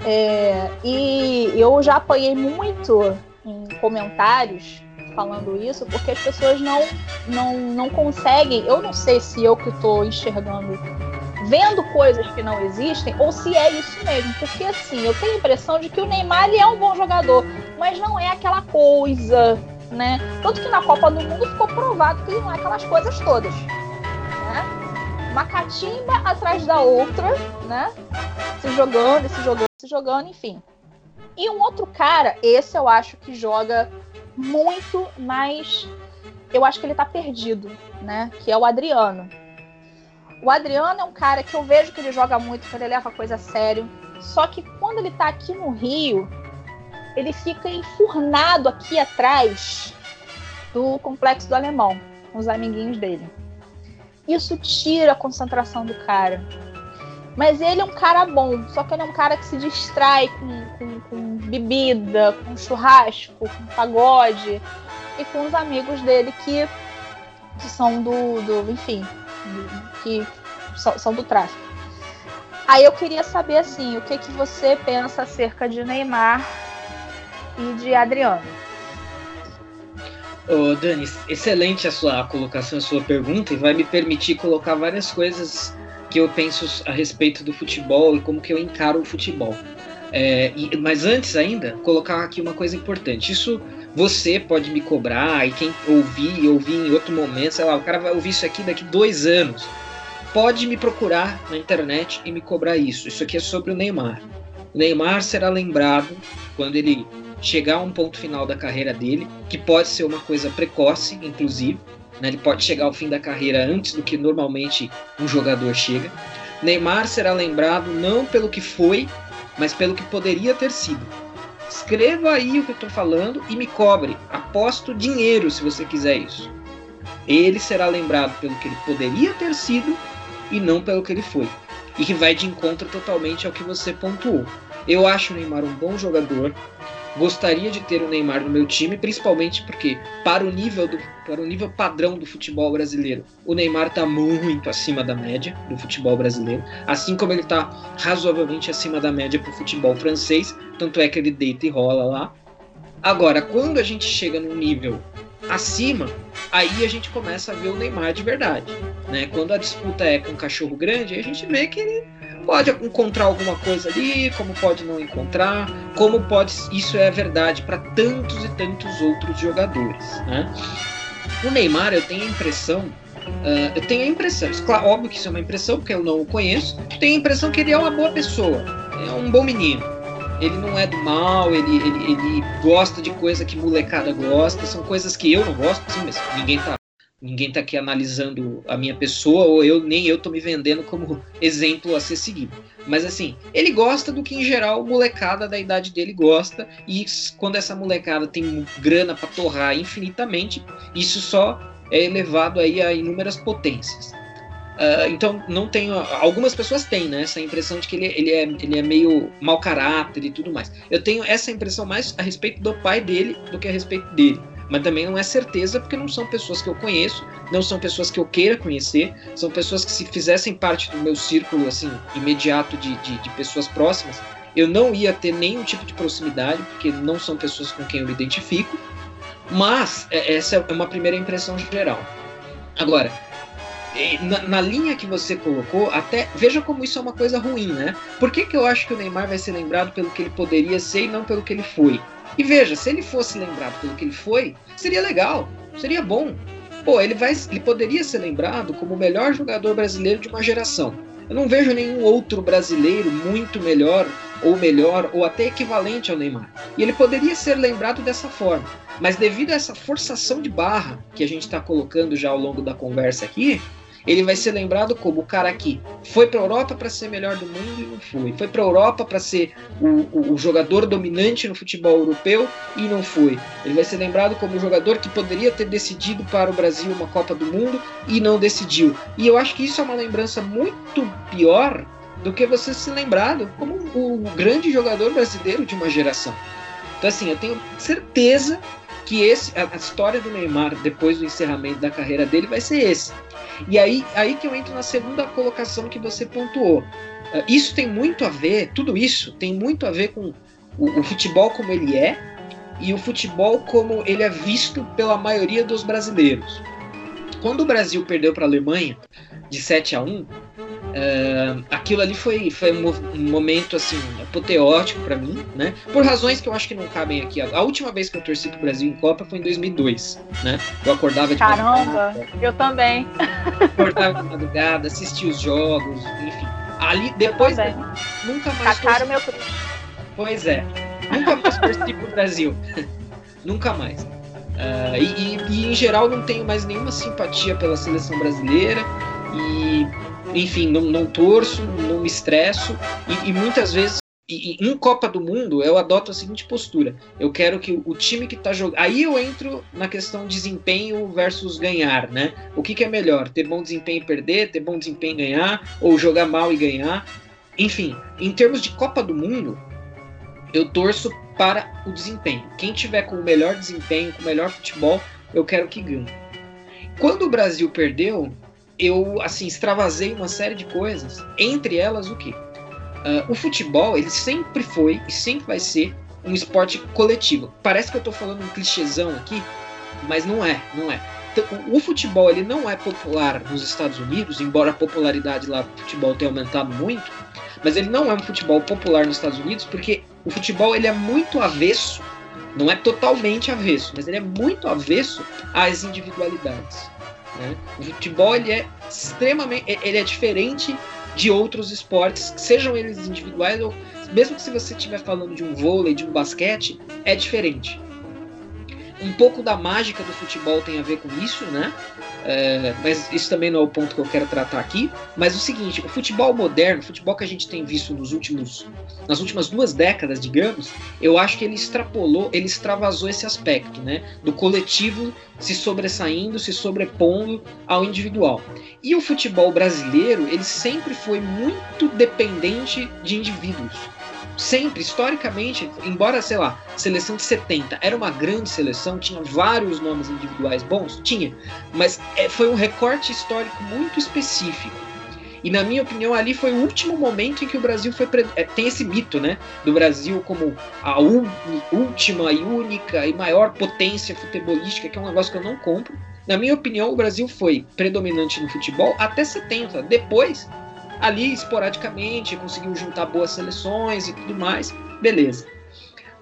É, e eu já apanhei muito em comentários falando isso, porque as pessoas não, não, não conseguem. Eu não sei se eu que estou enxergando, vendo coisas que não existem, ou se é isso mesmo. Porque assim, eu tenho a impressão de que o Neymar é um bom jogador, mas não é aquela coisa né? Tanto que na Copa do Mundo ficou provado que não é aquelas coisas todas, né? Uma catimba atrás da outra, né? Se jogando, se jogando, se jogando, enfim. E um outro cara, esse eu acho que joga muito, mas eu acho que ele tá perdido, né? Que é o Adriano. O Adriano é um cara que eu vejo que ele joga muito, que ele leva a coisa a sério. Só que quando ele tá aqui no Rio, ele fica enfurnado aqui atrás do complexo do alemão, com os amiguinhos dele. Isso tira a concentração do cara. Mas ele é um cara bom, só que ele é um cara que se distrai com, com, com bebida, com churrasco, com pagode e com os amigos dele que, que são do, do enfim, do, que são, são do tráfico. Aí eu queria saber assim, o que que você pensa acerca de Neymar e de Adriano? Ô, Dani, excelente a sua colocação, a sua pergunta, e vai me permitir colocar várias coisas que eu penso a respeito do futebol e como que eu encaro o futebol. É, e, mas antes ainda, colocar aqui uma coisa importante. Isso você pode me cobrar, e quem ouvir, ouvir em outro momento, sei lá, o cara vai ouvir isso aqui daqui dois anos pode me procurar na internet e me cobrar isso. Isso aqui é sobre o Neymar. O Neymar será lembrado quando ele chegar a um ponto final da carreira dele, que pode ser uma coisa precoce, inclusive. Né? Ele pode chegar ao fim da carreira antes do que normalmente um jogador chega. Neymar será lembrado não pelo que foi, mas pelo que poderia ter sido. Escreva aí o que eu estou falando e me cobre. Aposto dinheiro se você quiser isso. Ele será lembrado pelo que ele poderia ter sido e não pelo que ele foi. E que vai de encontro totalmente ao que você pontuou. Eu acho o Neymar um bom jogador. Gostaria de ter o Neymar no meu time, principalmente porque, para o nível, do, para o nível padrão do futebol brasileiro, o Neymar está muito acima da média do futebol brasileiro, assim como ele está razoavelmente acima da média para o futebol francês, tanto é que ele deita e rola lá. Agora, quando a gente chega num nível acima, aí a gente começa a ver o Neymar de verdade. Né? Quando a disputa é com um cachorro grande, a gente vê que ele pode encontrar alguma coisa ali, como pode não encontrar, como pode. Isso é verdade para tantos e tantos outros jogadores. Né? O Neymar, eu tenho a impressão. Uh, eu tenho a impressão, claro, óbvio que isso é uma impressão, porque eu não o conheço. Tenho a impressão que ele é uma boa pessoa, é um bom menino ele não é do mal, ele, ele, ele gosta de coisa que molecada gosta, são coisas que eu não gosto, sim, mas ninguém tá, ninguém tá aqui analisando a minha pessoa, ou eu nem eu tô me vendendo como exemplo a ser seguido. Mas assim, ele gosta do que em geral molecada da idade dele gosta, e quando essa molecada tem grana para torrar infinitamente, isso só é elevado aí a inúmeras potências. Uh, então não tenho. Algumas pessoas têm né, essa impressão de que ele, ele, é, ele é meio mau caráter e tudo mais. Eu tenho essa impressão mais a respeito do pai dele do que a respeito dele. Mas também não é certeza, porque não são pessoas que eu conheço, não são pessoas que eu queira conhecer, são pessoas que se fizessem parte do meu círculo assim imediato de, de, de pessoas próximas, eu não ia ter nenhum tipo de proximidade, porque não são pessoas com quem eu me identifico. Mas é, essa é uma primeira impressão geral. Agora, na, na, linha que você colocou, até veja como isso é uma coisa ruim, né? Por que, que eu acho que o Neymar vai ser lembrado pelo que ele poderia ser e não pelo que ele foi? E veja, se ele fosse lembrado pelo que ele foi, seria legal, seria bom. Pô, ele, vai, ele poderia ser lembrado como o melhor jogador brasileiro de uma geração. Eu não vejo nenhum outro brasileiro muito melhor, ou melhor, ou até equivalente ao Neymar. E ele poderia ser lembrado dessa forma. Mas devido a essa forçação de barra que a gente está colocando já ao longo da conversa aqui, ele vai ser lembrado como o cara que foi para a Europa para ser melhor do mundo e não foi. Foi para a Europa para ser o, o, o, jogador dominante no futebol europeu e não foi. Ele vai ser lembrado como o jogador que poderia ter decidido para o Brasil uma Copa do Mundo e não decidiu. E eu acho que isso é uma lembrança muito pior do que você se lembrado como o grande jogador brasileiro de uma geração. Então, assim, eu tenho certeza que esse, a, a história do Neymar depois do encerramento da carreira dele vai ser esse. E aí, aí que eu entro na segunda colocação que você pontuou. Uh, isso tem muito a ver, tudo isso tem muito a ver com o, o futebol como ele é e o futebol como ele é visto pela maioria dos brasileiros. Quando o Brasil perdeu para a Alemanha de 7 a 1, Uh, aquilo ali foi, foi um, momento assim apoteótico para mim, né? Por razões que eu acho que não cabem aqui. A última vez que eu torci pro Brasil em Copa foi em 2002, né? Eu acordava de Caramba, madrugada, eu também. Acordava de madrugada, assistia os jogos, enfim. Ali depois nunca mais Tacaram torci... meu Pois é. Nunca mais torci pro Brasil. *laughs* nunca mais. Uh, e, e, em geral não tenho mais nenhuma simpatia pela seleção brasileira e enfim, não, não torço, não me estresso e, e muitas vezes e, em Copa do Mundo eu adoto a seguinte postura: eu quero que o time que está jogando. Aí eu entro na questão desempenho versus ganhar, né? O que, que, é melhor? Ter bom desempenho e perder, ter bom desempenho e ganhar, ou jogar mal e ganhar? Enfim, em termos de Copa do Mundo, eu torço para o desempenho. Quem tiver com o melhor desempenho, com o melhor futebol, eu quero que ganhe. Quando o Brasil perdeu, eu assim extravasei uma série de coisas, entre elas o que? Uh, o futebol, ele sempre foi e sempre vai ser um esporte coletivo. Parece que eu estou falando um clichêzão aqui, mas não é, não é. Então, o futebol ele não é popular nos Estados Unidos, embora a popularidade lá do futebol tenha aumentado muito, mas ele não é um futebol popular nos Estados Unidos porque o futebol ele é muito avesso, não é totalmente avesso, mas ele é muito avesso às individualidades. Né? O futebol ele é extremamente, ele é diferente de outros esportes, sejam eles individuais ou mesmo que se você estiver falando de um vôlei, de um basquete, é diferente. Um pouco da mágica do futebol tem a ver com isso, né? É, mas isso também não é o ponto que eu quero tratar aqui. Mas o seguinte, o futebol moderno, o futebol que a gente tem visto nos últimos, nas últimas duas décadas, digamos, eu acho que ele extrapolou, ele extravasou esse aspecto, né? Do coletivo se sobressaindo, se sobrepondo ao individual. E o futebol brasileiro, ele sempre foi muito dependente de indivíduos sempre, historicamente, embora, sei lá, seleção de 70 era uma grande seleção, tinha vários nomes individuais bons, tinha, mas é, foi um recorte histórico muito específico. E na minha opinião, ali foi o último momento em que o Brasil foi. É, tem esse mito, né? Do Brasil como a última e única e maior potência futebolística, que é um negócio que eu não compro. Na minha opinião, o Brasil foi predominante no futebol até 70. Depois, ali esporadicamente, conseguiu juntar boas seleções e tudo mais, beleza.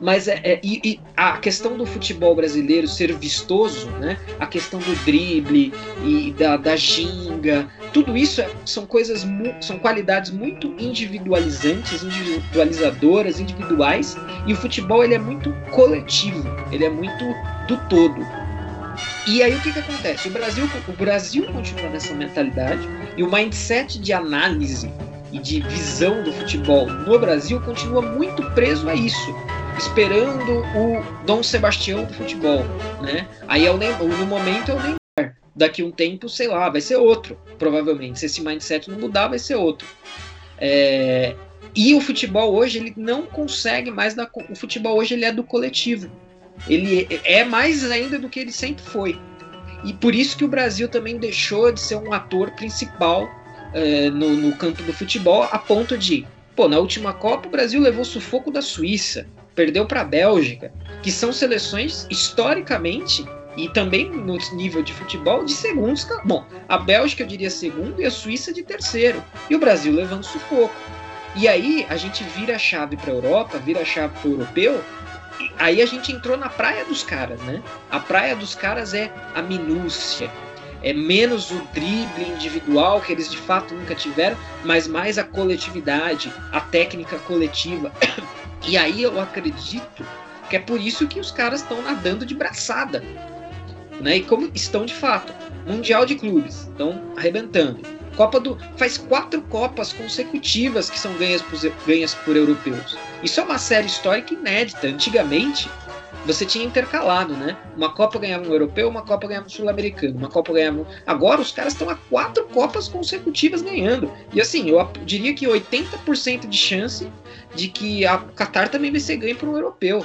Mas é, é e, e, a questão do futebol brasileiro ser vistoso, né? A questão do drible e da, da ginga, tudo isso é, são coisas, são qualidades muito individualizantes, individualizadoras, individuais. E o futebol ele é muito coletivo, ele é muito do todo. E aí o que, que acontece? O Brasil, o Brasil continua nessa mentalidade e o mindset de análise e de visão do futebol no Brasil continua muito preso a isso, esperando o Dom Sebastião do futebol, né? Aí é o no momento é o. Daqui um tempo, sei lá, vai ser outro, provavelmente. Se esse mindset não mudar, vai ser outro. É... E o futebol hoje ele não consegue mais dar... o futebol hoje ele é do coletivo ele é mais ainda do que ele sempre foi. E por isso que o Brasil também deixou de ser um ator principal uh, no, no campo do futebol, a ponto de, pô, na última Copa o Brasil levou sufoco da Suíça, perdeu para a Bélgica, que são seleções historicamente e também no nível de futebol de segundos. Bom, a Bélgica eu diria segundo e a Suíça de terceiro, e o Brasil levando sufoco. E aí a gente vira a chave para a Europa, vira a chave para o europeu aí a gente entrou na praia dos caras, né? A praia dos caras é a minúcia, é menos o drible individual que eles de fato nunca tiveram, mas mais a coletividade, a técnica coletiva. *coughs* E aí eu acredito que é por isso que os caras estão nadando de braçada, né? E como estão de fato, mundial de clubes, estão arrebentando. Copa do faz quatro copas consecutivas que são ganhas por, ganhas por europeus. Isso é uma série histórica inédita. Antigamente você tinha intercalado, né? Uma Copa ganhava um europeu, uma Copa ganhava um sul-americano, uma Copa ganhava. Um... Agora os caras estão a quatro Copas consecutivas ganhando. E assim, eu diria que 80% de chance de que a Qatar também vai ser ganho por um europeu.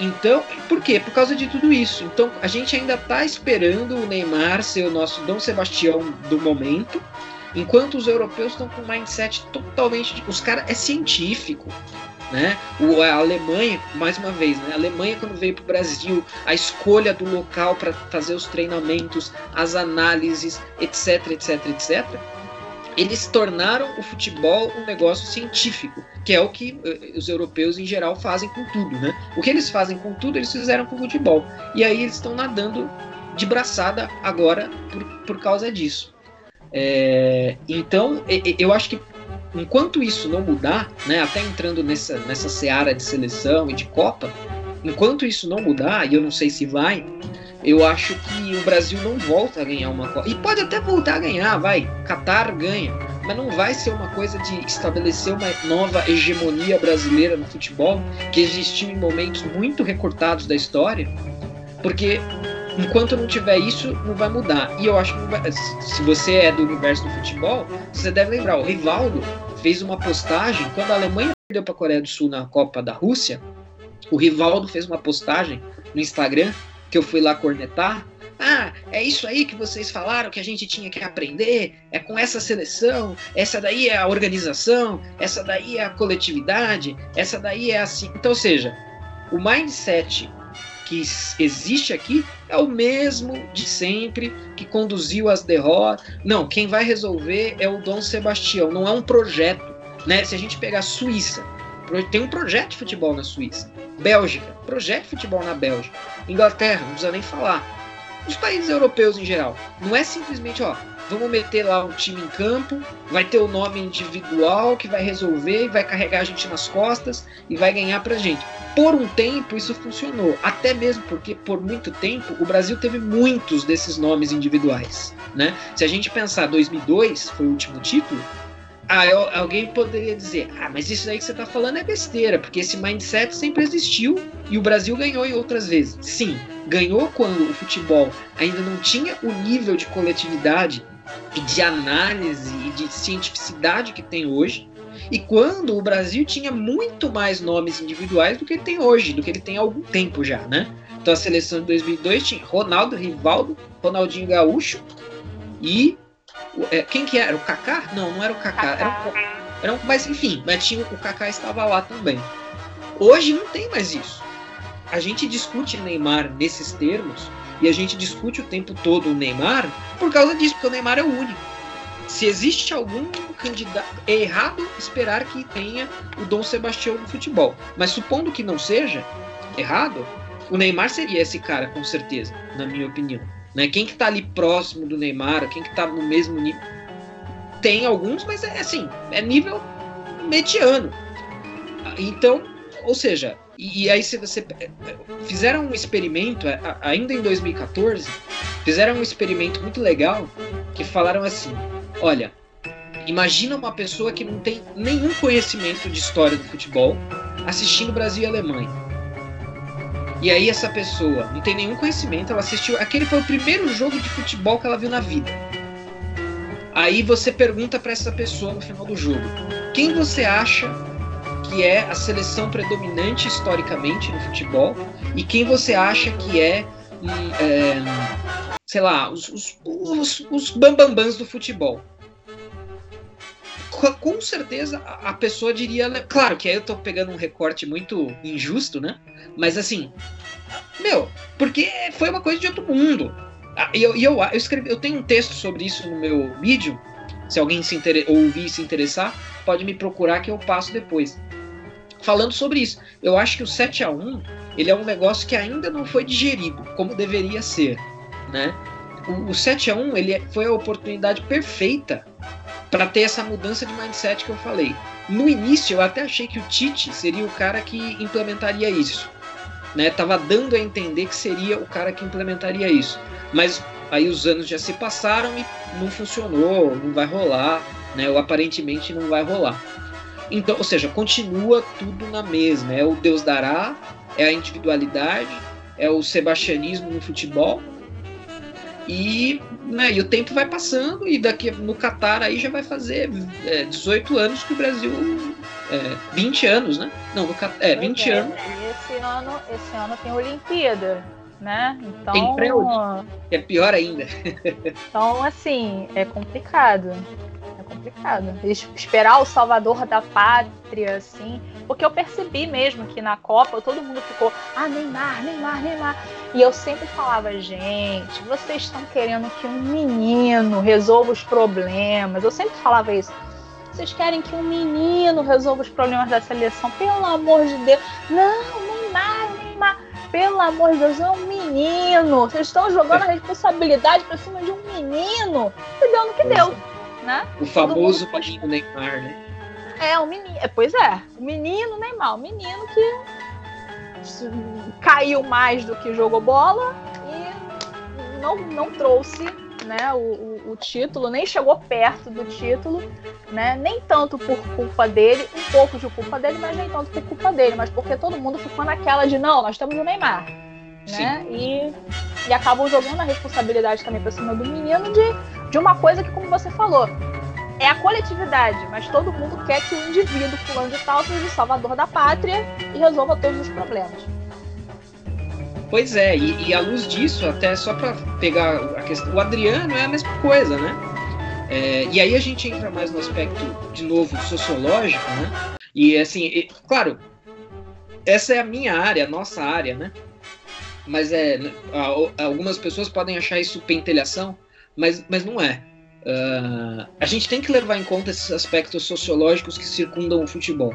Então, por quê? Por causa de tudo isso. Então, a gente ainda está esperando o Neymar ser o nosso Dom Sebastião do momento, enquanto os europeus estão com um mindset totalmente. Os caras é científico. Né? O, a Alemanha, mais uma vez, né? a Alemanha quando veio para o Brasil, a escolha do local para fazer os treinamentos, as análises, etc, etc, etc, eles tornaram o futebol um negócio científico, que é o que uh, os europeus em geral fazem com tudo, né? O que eles fazem com tudo, eles fizeram com o futebol. E aí eles estão nadando de braçada agora por, por causa disso. É, então, eu acho que enquanto isso não mudar, né, até entrando nessa, nessa seara de seleção e de Copa, enquanto isso não mudar, e eu não sei se vai, eu acho que o Brasil não volta a ganhar uma Copa. E pode até voltar a ganhar, vai. Qatar ganha. Mas não vai ser uma coisa de estabelecer uma nova hegemonia brasileira no futebol, que existiu em momentos muito recortados da história. Porque enquanto não tiver isso, não vai mudar. E eu acho que se você é do universo do futebol, você deve lembrar, o Rivaldo fez uma postagem quando a Alemanha perdeu para a Coreia do Sul na Copa da Rússia. O Rivaldo fez uma postagem no Instagram que eu fui lá cornetar, Ah, é isso aí que vocês falaram que a gente tinha que aprender. É com essa seleção. Essa daí é a organização. Essa daí é a coletividade. Essa daí é assim. Então, ou seja, o mindset que existe aqui é o mesmo de sempre que conduziu as derrotas. Não, quem vai resolver é o Dom Sebastião. Não é um projeto, né? Se a gente pegar a Suíça, tem um projeto de futebol na Suíça. Bélgica, projeto de futebol na Bélgica. Inglaterra, não precisa nem falar os países europeus em geral. Não é simplesmente, ó, vamos meter lá um time em campo, vai ter o nome individual que vai resolver e vai carregar a gente nas costas e vai ganhar pra gente. Por um tempo isso funcionou, até mesmo porque por muito tempo o Brasil teve muitos desses nomes individuais, né? Se a gente pensar 2002 foi o último título, ah, eu, alguém poderia dizer, ah, mas isso aí que você está falando é besteira, porque esse mindset sempre existiu e o Brasil ganhou em outras vezes. Sim, ganhou quando o futebol ainda não tinha o nível de coletividade e de análise e de cientificidade que tem hoje, e quando o Brasil tinha muito mais nomes individuais do que ele tem hoje, do que ele tem há algum tempo já, né? Então a seleção de 2002 tinha Ronaldo, Rivaldo, Ronaldinho Gaúcho e é, quem que era? O Kaká? Não, não era o Kaká. Era, um, era um, mas enfim, mas tinha, o Kaká estava lá também. Hoje não tem mais isso. A gente discute Neymar nesses termos e a gente discute o tempo todo o Neymar por causa disso, porque o Neymar é o único. Se existe algum candidato, é errado esperar que tenha o Dom Sebastião no futebol. Mas supondo que não seja errado, o Neymar seria esse cara, com certeza, na minha opinião. Né? Quem que tá ali próximo do Neymar, quem que tá no mesmo nível. Tem alguns, mas é assim, é nível mediano. Então, ou seja, e, aí se você fizeram um experimento ainda em 2014, fizeram um experimento muito legal que falaram assim: olha, imagina uma pessoa que não tem nenhum conhecimento de história do futebol assistindo Brasil e Alemanha. E aí essa pessoa não tem nenhum conhecimento, ela assistiu. Aquele foi o primeiro jogo de futebol que ela viu na vida. Aí você pergunta para essa pessoa no final do jogo: quem você acha que é a seleção predominante historicamente no futebol e quem você acha que é, é sei lá, os, os, os, os bambambãs do futebol? com certeza a pessoa diria. Claro que aí eu tô pegando um recorte muito injusto, né? Mas assim, meu, porque foi uma coisa de outro mundo. Ah, e eu, eu, eu, escrevi, eu tenho um texto sobre isso no meu vídeo. Se alguém se inter... ouvir e se interessar, pode me procurar que eu passo depois. Falando sobre isso. Eu acho que o 7 a 1 ele é um negócio que ainda não foi digerido como deveria ser. Né? O, o 7 a 1 ele é, foi a oportunidade perfeita para ter essa mudança de mindset que eu falei. No início eu até achei que o Tite seria o cara que implementaria isso. Né? Tava dando a entender que seria o cara que implementaria isso. Mas aí os anos já se passaram e não funcionou, não vai rolar, né? Ou aparentemente não vai rolar. Então, ou seja, continua tudo na mesma. É o Deus dará, é a individualidade, é o sebastianismo no futebol, e, né, e o tempo vai passando e daqui no Catar aí já vai fazer é, 18 anos que o Brasil. É, 20 anos, né? Não, no Catar, é, 20 é, anos. Esse ano, esse ano tem Olimpíada, né? Então. Tem pré é pior ainda. então, assim, é complicado complicado. Esperar o salvador da pátria, assim. Porque eu percebi mesmo que na Copa todo mundo ficou, ah, Neymar, Neymar, Neymar. E eu sempre falava, gente, vocês estão querendo que um menino resolva os problemas. Eu sempre falava isso. Vocês querem que um menino resolva os problemas da seleção? Pelo amor de Deus. Não, Neymar. Pelo amor de Deus, é um menino. Vocês estão jogando a responsabilidade para cima de um menino. E deu no que deu né? O famoso menino Neymar, né? É, o menino. É, pois é, o menino Neymar, o menino que caiu mais do que jogou bola e não, não trouxe né, o, o, o, título, nem chegou perto do título, né, nem tanto por culpa dele, um pouco de culpa dele, mas nem tanto por culpa dele, mas porque todo mundo ficou naquela de não, nós temos o Neymar. Né? E, e acabam jogando a responsabilidade também para cima do menino de de uma coisa que, como você falou, é a coletividade, mas todo mundo quer que o indivíduo fulano de tal seja o salvador da pátria e resolva todos os problemas. Pois é, e, e à luz disso, até só para pegar a questão, o Adriano é a mesma coisa, né? É, e aí a gente entra mais no aspecto, de novo, sociológico, né? E assim, e, claro, essa é a minha área, a nossa área, né? Mas é, algumas pessoas podem achar isso pentelhação, mas, mas não é. Uh, a gente tem que levar em conta esses aspectos sociológicos que circundam o futebol.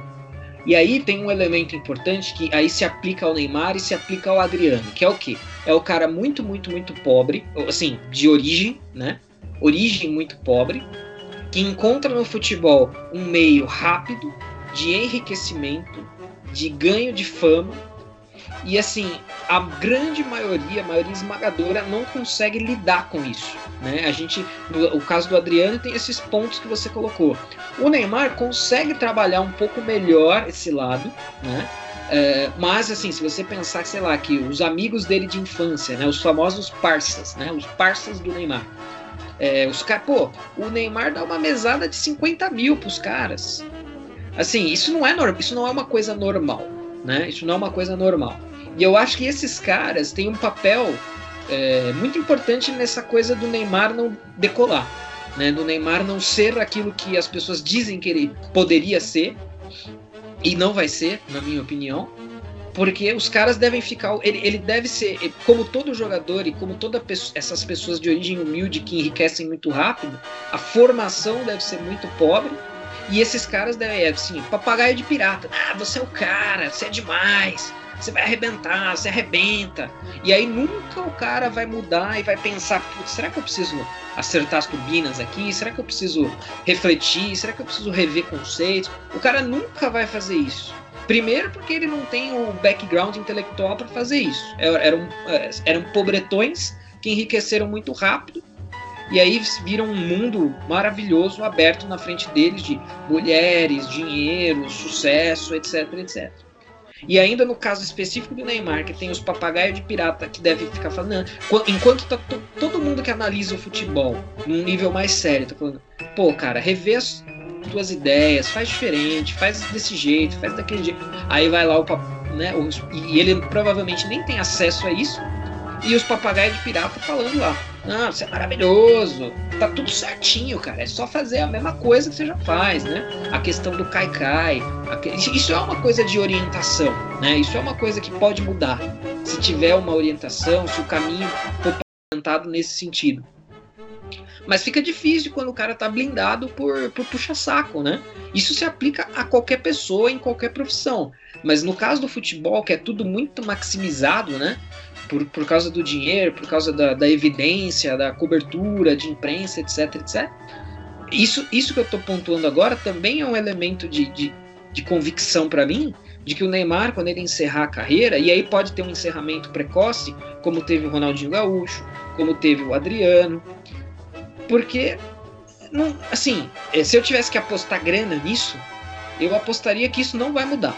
E aí tem um elemento importante que aí se aplica ao Neymar e se aplica ao Adriano, que é o quê? É o cara muito, muito, muito pobre, assim, de origem, né? Origem muito pobre, que encontra no futebol um meio rápido de enriquecimento, de ganho de fama e assim, a grande maioria, a maioria esmagadora, não consegue lidar com isso. Né? A gente, no, o caso do Adriano tem esses pontos que você colocou. O Neymar consegue trabalhar um pouco melhor esse lado, né? É, mas assim, se você pensar, sei lá, que os amigos dele de infância, né, os famosos parças, né, os parças do Neymar, é, os caras, pô, o Neymar dá uma mesada de 50 mil pros caras. Assim, isso não é normal, isso não é uma coisa normal, né? Isso não é uma coisa normal. E eu acho que esses caras têm um papel é, muito importante nessa coisa do Neymar não decolar, né? Do Neymar não ser aquilo que as pessoas dizem que ele poderia ser e não vai ser, na minha opinião, porque os caras devem ficar, ele, ele deve ser, como todo jogador e como todas essas pessoas de origem humilde que enriquecem muito rápido, a formação deve ser muito pobre. E esses caras devem, assim, papagaio de pirata. Ah, você é o cara, você é demais você vai arrebentar, você arrebenta. E aí nunca o cara vai mudar e vai pensar, será que eu preciso acertar as turbinas aqui? Será que eu preciso refletir? Será que eu preciso rever conceitos? O cara nunca vai fazer isso. Primeiro porque ele não tem o background intelectual para fazer isso. É, eram, é, eram pobretões que enriqueceram muito rápido e aí viram um mundo maravilhoso aberto na frente deles de mulheres, dinheiro, sucesso, etc, etc. E ainda no caso específico do Neymar, que tem os papagaios de pirata que devem ficar falando, enquanto tá todo mundo que analisa o futebol num nível mais sério, tá falando, pô, cara, rever as tuas ideias, faz diferente, faz desse jeito, faz daquele jeito. Aí vai lá o né, e ele provavelmente nem tem acesso a isso, e os papagaios de pirata falando lá. Não, isso é maravilhoso. Tá tudo certinho, cara. É só fazer a mesma coisa que você já faz, né? A questão do Kaikai. Isso é uma coisa de orientação, né? Isso é uma coisa que pode mudar. Se tiver uma orientação, se o caminho for orientado nesse sentido. Mas fica difícil quando o cara tá blindado por, por puxa-saco, né? Isso se aplica a qualquer pessoa em qualquer profissão. Mas no caso do futebol, que é tudo muito maximizado, né? por, por causa do dinheiro, por causa da, da evidência, da cobertura de imprensa, etc, etc. Isso, isso que eu estou pontuando agora também é um elemento de, de, de convicção para mim, de que o Neymar, quando ele encerrar a carreira, e aí pode ter um encerramento precoce, como teve o Ronaldinho Gaúcho, como teve o Adriano, porque, não, assim, eh, se eu tivesse que apostar grana nisso, eu apostaria que isso não vai mudar.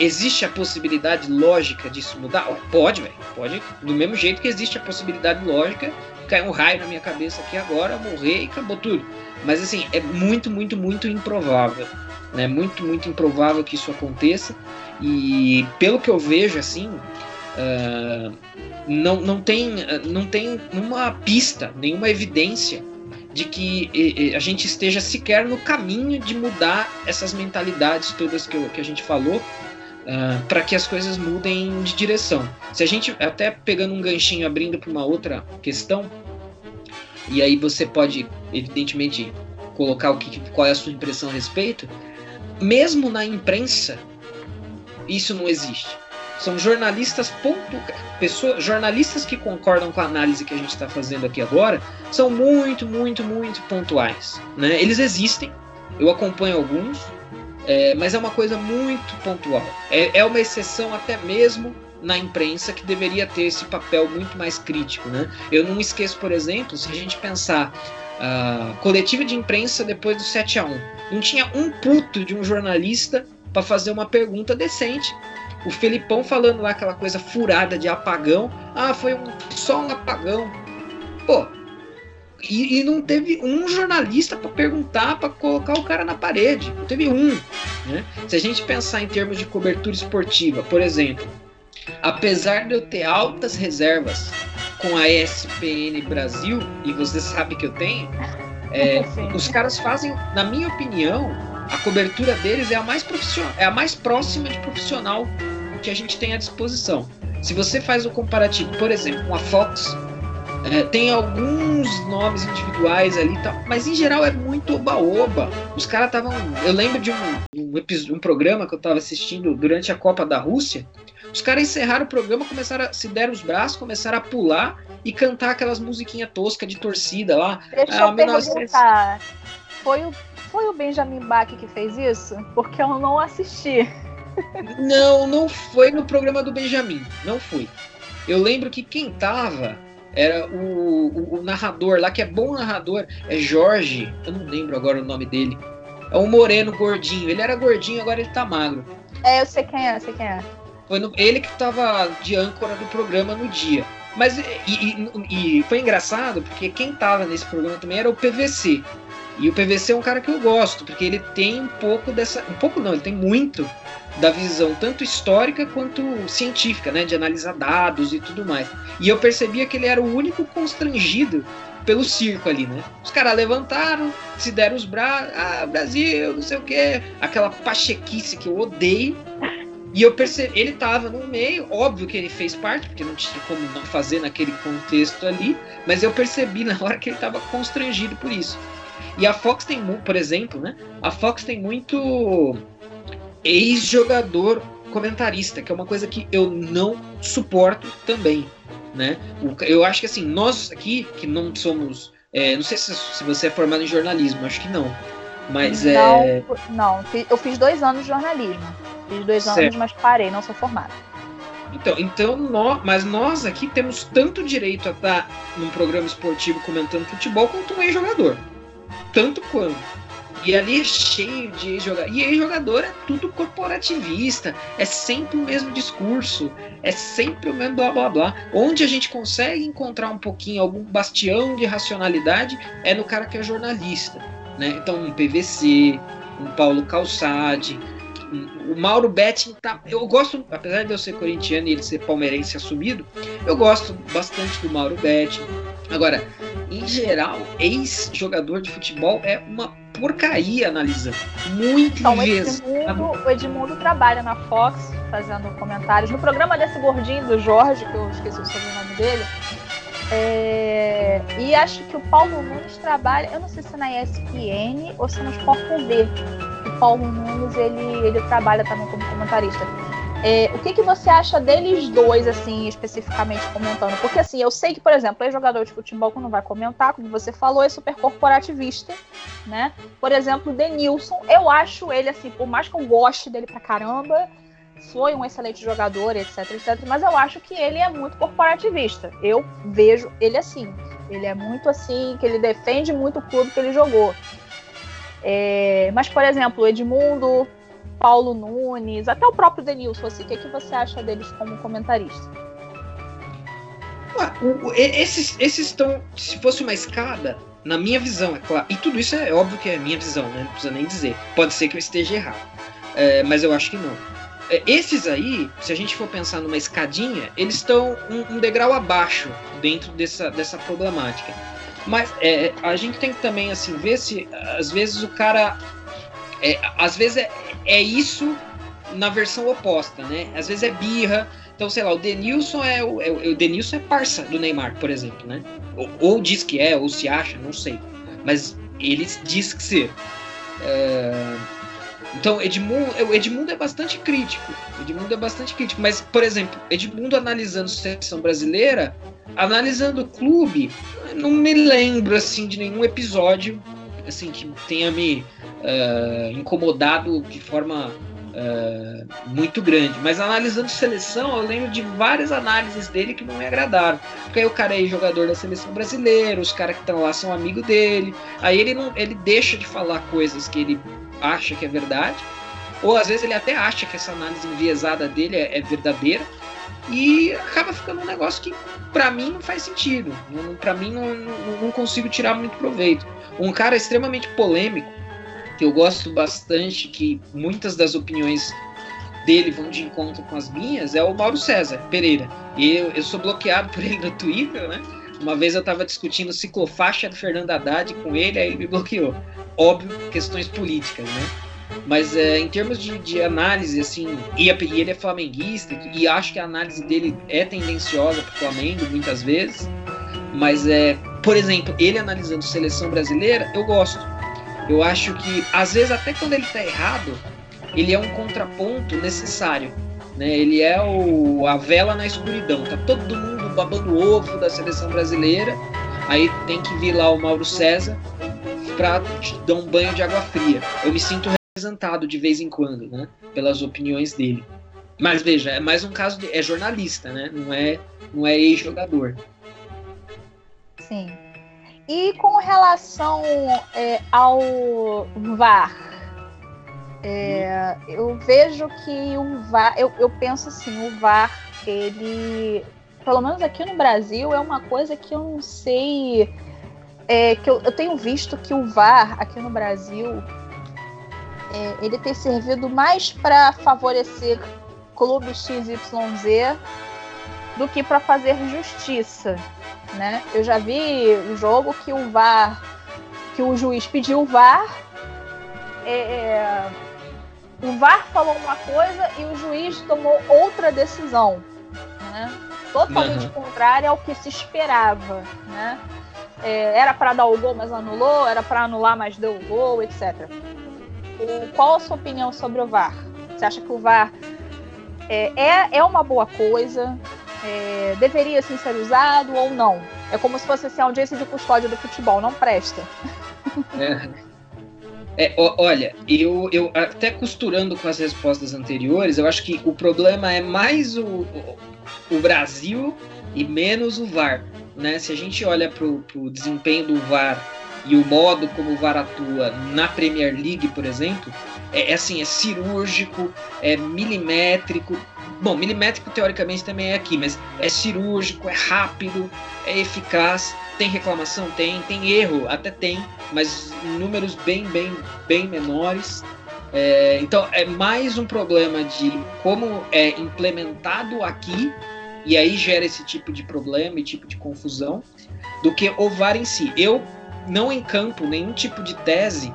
Existe a possibilidade lógica disso mudar? Pode, velho. Pode. Do mesmo jeito que existe a possibilidade lógica cair um raio na minha cabeça aqui agora, morrer e acabou tudo. Mas assim, é muito, muito, muito improvável. Né? Muito, muito improvável que isso aconteça. E pelo que eu vejo, assim, uh, não, não, tem, não tem uma pista, nenhuma evidência de que a gente esteja sequer no caminho de mudar essas mentalidades todas que, eu, que a gente falou uh, ah, para que as coisas mudem de direção. Se a gente, até pegando um ganchinho, abrindo para uma outra questão, e aí você pode, evidentemente, colocar o que, qual é a sua impressão a respeito, mesmo na imprensa, isso não existe. São jornalistas ponto, pessoas, jornalistas que concordam com a análise que a gente está fazendo aqui agora, são muito, muito, muito pontuais. Né? Eles existem, eu acompanho alguns, é, mas é uma coisa muito pontual. É, é uma exceção até mesmo na imprensa que deveria ter esse papel muito mais crítico. Né? Eu não esqueço, por exemplo, se a gente pensar uh, coletiva de imprensa depois do 7 a 1 não tinha um puto de um jornalista para fazer uma pergunta decente. O Felipão falando lá aquela coisa furada de apagão. Ah, foi um, só um apagão. Pô, e, e não teve um jornalista para perguntar, para colocar o cara na parede. Não teve um. Né? Se a gente pensar em termos de cobertura esportiva, por exemplo, apesar de eu ter altas reservas com a ESPN Brasil, e você sabe que eu tenho, é, *laughs* os caras fazem, na minha opinião, a cobertura deles é a mais profissional, é a mais próxima de profissional que a gente tem à disposição. Se você faz o comparativo, por exemplo, com a Fox, é, tem alguns nomes individuais ali, tal, mas em geral é muito oba-oba. Os caras estavam. Eu lembro de um, um, um, programa que eu estava assistindo durante a Copa da Rússia. Os caras encerraram o programa, começaram a, se deram os braços, começaram a pular e cantar aquelas musiquinhas toscas de torcida lá. Deixa ah, eu perguntar. Foi o, foi o Benjamin Bach que fez isso? Porque eu não assisti. Não, não foi no programa do Benjamin. Não foi. Eu lembro que quem tava era o, o, o, narrador lá, que é bom narrador, é Jorge, eu não lembro agora o nome dele. É um moreno gordinho. Ele era gordinho, agora ele tá magro. É, eu sei quem é, eu sei quem é. Foi no, ele que tava de âncora do programa no dia. Mas e, e, e, foi engraçado porque quem tava nesse programa também era o PVC. E o PVC é um cara que eu gosto, porque ele tem um pouco dessa. Um pouco não, ele tem muito da visão tanto histórica quanto científica, né, de analisar dados e tudo mais. E eu percebia que ele era o único constrangido pelo circo ali, né? Os caras levantaram, se deram os braços, ah, Brasil, não sei o quê, aquela pachequice que eu odeio. E eu percebi, ele tava no meio, óbvio que ele fez parte, porque não tinha como não fazer naquele contexto ali, mas eu percebi na hora que ele tava constrangido por isso. E a Fox tem, por exemplo, né? A Fox tem muito ex-jogador comentarista, que é uma coisa que eu não suporto também, né? Eu acho que assim, nós aqui, que não somos... É, não sei se, se, você é formado em jornalismo, acho que não. Mas não, é... Não, eu fiz dois anos de jornalismo. Fiz dois certo. anos, mas parei, não sou formado. Então, então nós, mas nós aqui temos tanto direito a estar num programa esportivo comentando futebol quanto um ex-jogador. Tanto quanto. E ali é cheio de ex-jogador. E ex-jogador é tudo corporativista. É sempre o mesmo discurso. É sempre o mesmo blá blá blá. Onde a gente consegue encontrar um pouquinho, algum bastião de racionalidade, é no cara que é jornalista. Né? Então, um PVC, um Paulo Calçade, o Mauro Betting tá. Eu gosto, apesar de eu ser corintiano e ele ser palmeirense assumido, eu gosto bastante do Mauro Betting. Agora, em geral, ex-jogador de futebol é uma porcaria analisando. Muito então, Edmundo, o Edmundo trabalha na Fox fazendo comentários. No programa desse gordinho do Jorge, que eu esqueci o sobrenome dele. É... E acho que o Paulo Nunes trabalha, eu não sei se é na ESPN ou se é no Sport TV. O Paulo Nunes ele, ele trabalha também como comentarista. É, o que, que você acha deles dois, assim, especificamente comentando? Porque, assim, eu sei que, por exemplo, é jogador de futebol, quando vai comentar, como você falou, é super corporativista, né? Por exemplo, o Denilson, eu acho ele, assim, por mais que eu goste dele pra caramba, foi um excelente jogador, etc, etc, mas eu acho que ele é muito corporativista. Eu vejo ele assim. Ele é muito assim, que ele defende muito o clube que ele jogou. É, mas, por exemplo, o Edmundo, Paulo Nunes, até o próprio Denilson, assim, o que, é que você acha deles como comentarista? esses, esses estão, se fosse uma escada, na minha visão, é claro, e tudo isso é óbvio que é minha visão, né? Não precisa nem dizer. Pode ser que eu esteja errado, é, mas eu acho que não. É, esses aí, se a gente for pensar numa escadinha, eles estão um, um degrau abaixo dentro dessa, dessa problemática. Mas é, a gente tem que também assim ver se às vezes o cara é, às vezes é, é isso na versão oposta, né? Às vezes é birra. Então, sei lá, o Denilson é o, é, o Denilson é parça do Neymar, por exemplo, né? Ou, ou, diz que é, ou se acha, não sei. Mas ele diz que ser. É... Então, Edmundo, Edmundo é bastante crítico. Edmundo é bastante crítico. Mas, por exemplo, Edmundo analisando a seleção brasileira, analisando o clube, não me lembro assim de nenhum episódio assim que tenha me uh, incomodado de forma uh, muito grande. Mas analisando seleção, eu lembro de várias análises dele que não me agradaram. Porque aí o cara é jogador da seleção brasileira, os caras que estão lá são amigos dele. Aí ele não, ele deixa de falar coisas que ele acha que é verdade. Ou às vezes ele até acha que essa análise enviesada dele é, é verdadeira e acaba ficando um negócio que para mim não faz sentido. Para mim não, não, não, consigo tirar muito proveito. Um cara extremamente polêmico, que eu gosto bastante, que muitas das opiniões dele vão de encontro com as minhas é o Mauro César Pereira. E eu, eu sou bloqueado por ele no Twitter, né? Uma vez eu estava discutindo ciclofaixa do Fernando Haddad com ele, aí ele me bloqueou. Óbvio, questões políticas, né? Mas é, em termos de, de, análise, assim, e, e, ele é flamenguista, e acho que a análise dele é tendenciosa para o Flamengo, muitas vezes. Mas, é, por exemplo, ele analisando seleção brasileira, eu gosto. Eu acho que, às vezes, até quando ele está errado, ele é um contraponto necessário. Né? Ele é o, a vela na escuridão. Tá todo mundo babando ovo da seleção brasileira. Aí tem que vir lá o Mauro César para dar um banho de água fria. Eu me sinto representado de vez em quando, né? Pelas opiniões dele. Mas veja, é mais um caso de. É jornalista, né? Não é, não é ex-jogador. Sim. E com relação é, ao VAR, é, eu vejo que o VAR, eu, eu penso assim, o VAR, ele, pelo menos aqui no Brasil, é uma coisa que eu não sei. É, que eu, eu tenho visto que o VAR aqui no Brasil é, ele tem servido mais para favorecer clube XYZ do que para fazer justiça, né? Eu já vi o jogo que o VAR, que o juiz pediu o VAR, é, é, o VAR falou uma coisa e o juiz tomou outra decisão, né? Totalmente uhum. contrária ao que se esperava, né? É, era para dar o gol, mas anulou, era para anular, mas deu o gol, etc qual a sua opinião sobre o VAR? Você acha que o VAR é, é, é uma boa coisa? É, deveria sim, ser usado ou não? É como se fosse assim, a audiência de custódia do futebol, não presta. É. É, olha, eu, eu até costurando com as respostas anteriores, eu acho que o problema é mais o, o, o Brasil e menos o VAR. Né? Se a gente olha para o desempenho do VAR e o modo como o VAR atua na Premier League, por exemplo, é, é assim, é cirúrgico, é milimétrico. Bom, milimétrico teoricamente também é aqui, mas é cirúrgico, é rápido, é eficaz. Tem reclamação? Tem. Tem erro? Até tem, mas números bem, bem, bem menores. É, então é mais um problema de como é implementado aqui e aí gera esse tipo de problema e tipo de confusão do que o VAR em si. Eu não encampo nenhum tipo de tese,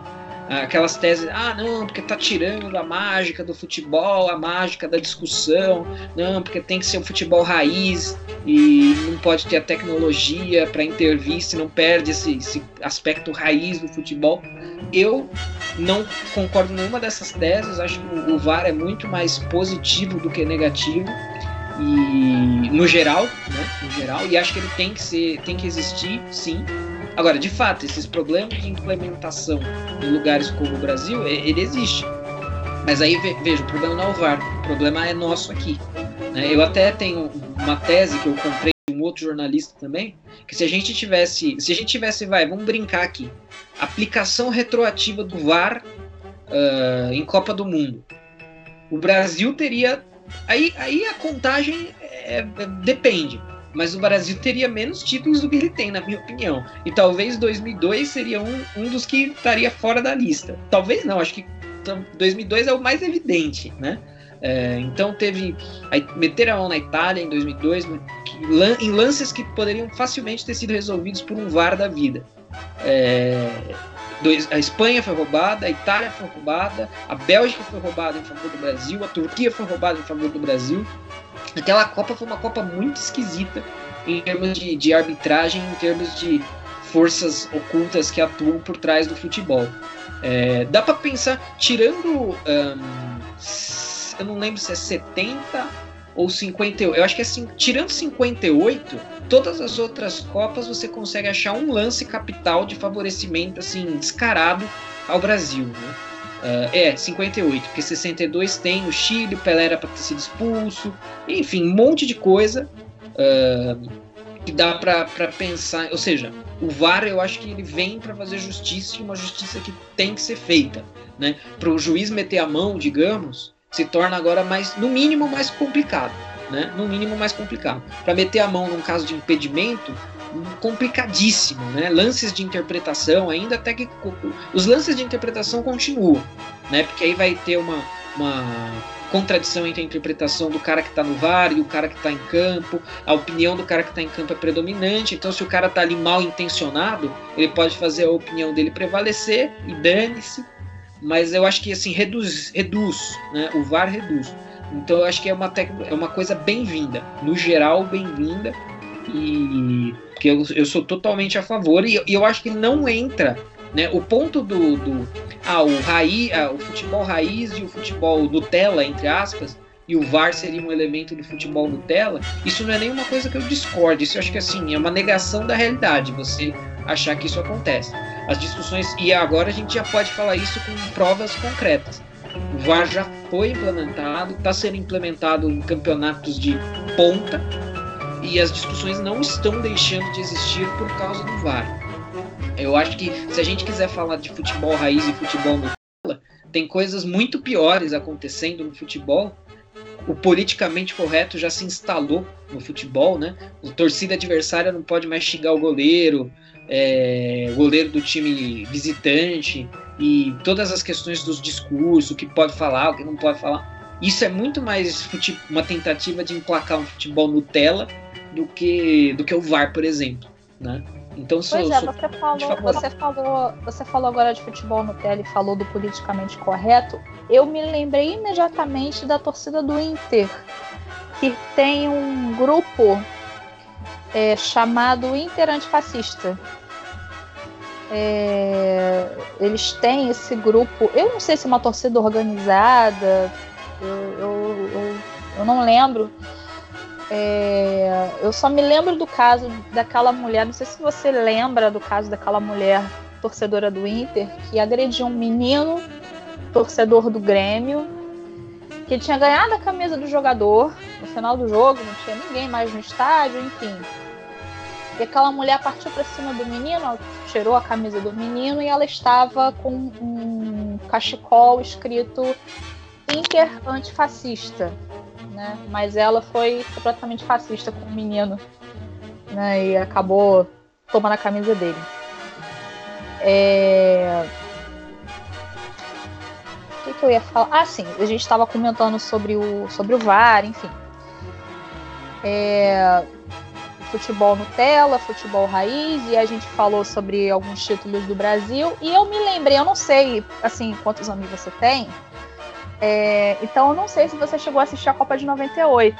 aquelas teses, ah, não, porque tá tirando a mágica do futebol, a mágica da discussão, não, porque tem que ser um futebol raiz e não pode ter a tecnologia para intervir, se não perde esse, esse aspecto raiz do futebol. Eu não concordo nenhuma dessas teses, acho que o VAR é muito mais positivo do que negativo e no geral, né, no geral, e acho que ele tem que ser, tem que existir, sim, Agora, de fato, esses problemas de implementação em lugares como o Brasil, ele existe. Mas aí, veja, o problema não é o VAR, o problema é nosso aqui. Né? Eu até tenho uma tese que eu comprei de um outro jornalista também, que se a gente tivesse, se a gente tivesse, vai, vamos brincar aqui, aplicação retroativa do VAR uh, em Copa do Mundo, o Brasil teria, aí, aí a contagem é, é, depende mas o Brasil teria menos títulos do que ele tem, na minha opinião. E talvez 2002 seria um, um dos que estaria fora da lista. Talvez não, acho que 2002 é o mais evidente, né? É, então teve. Meter a mão na Itália em 2002, em lances que poderiam facilmente ter sido resolvidos por um VAR da vida. É, dois, a Espanha foi roubada, a Itália foi roubada, a Bélgica foi roubada em favor do Brasil, a Turquia foi roubada em favor do Brasil. Aquela Copa foi uma Copa muito esquisita em termos de, de arbitragem, em termos de forças ocultas que atuam por trás do futebol. É, dá para pensar, tirando. Um, eu não lembro se é 70 ou 58. Eu acho que é assim, tirando 58, todas as outras Copas você consegue achar um lance capital de favorecimento assim descarado ao Brasil. Né? Uh, é, 58, porque 62 tem o Chile, o Pelé era para ter sido expulso, enfim, um monte de coisa uh, que dá para pensar. Ou seja, o VAR eu acho que ele vem para fazer justiça e uma justiça que tem que ser feita. Né? Para o juiz meter a mão, digamos, se torna agora mais, no mínimo, mais complicado. Né? No mínimo, mais complicado. Para meter a mão num caso de impedimento, complicadíssimo, né? Lances de interpretação, ainda até que os lances de interpretação continuam, né? Porque aí vai ter uma, uma contradição entre a interpretação do cara que está no VAR e o cara que está em campo, a opinião do cara que está em campo é predominante, então se o cara está ali mal intencionado, ele pode fazer a opinião dele prevalecer e dane-se, mas eu acho que assim reduz, reduz né? o VAR reduz. Então eu acho que é uma, é uma coisa bem-vinda, no geral bem-vinda, e que eu, eu sou totalmente a favor, e, e eu acho que não entra né? O ponto do, do ah, o, raiz, ah, o futebol raiz e o futebol Nutella, entre aspas, e o VAR seria um elemento do futebol Nutella, isso não é nenhuma coisa que eu discorde. Isso eu acho que assim, é uma negação da realidade, você achar que isso acontece. As discussões, e agora a gente já pode falar isso com provas concretas. O VAR já foi implementado, está sendo implementado em campeonatos de ponta, e as discussões não estão deixando de existir por causa do VAR. Eu acho que se a gente quiser falar de futebol raiz e futebol Nutella, tem coisas muito piores acontecendo no futebol. O politicamente correto já se instalou no futebol, né? O torcida adversária não pode mais xingar o goleiro, é, goleiro do time visitante e todas as questões dos discursos, o que pode falar, o que não pode falar. Isso é muito mais uma tentativa de emplacar um futebol Nutella do que do que o VAR, por exemplo, né? Então, sou, pois é, sou você, falou, você, falou, você falou agora de futebol no tele e falou do politicamente correto. Eu me lembrei imediatamente da torcida do Inter, que tem um grupo é, chamado Inter Antifascista. É, eles têm esse grupo, eu não sei se é uma torcida organizada, eu, eu, eu, eu não lembro, é, eu só me lembro do caso daquela mulher, não sei se você lembra do caso daquela mulher torcedora do Inter que agrediu um menino torcedor do Grêmio que tinha ganhado a camisa do jogador no final do jogo, não tinha ninguém mais no estádio, enfim. E aquela mulher partiu para cima do menino, tirou a camisa do menino e ela estava com um cachecol escrito Inter antifascista né? Mas ela foi completamente fascista com o menino, né? E acabou tomando a camisa dele. É... O que, que eu ia falar? Ah, sim, a gente estava comentando sobre o, sobre o VAR, enfim. É... Futebol Nutella, futebol raiz, e a gente falou sobre alguns títulos do Brasil. E eu me lembrei, eu não sei assim quantos amigos você tem, é, então eu não sei se você chegou a assistir a Copa de 98.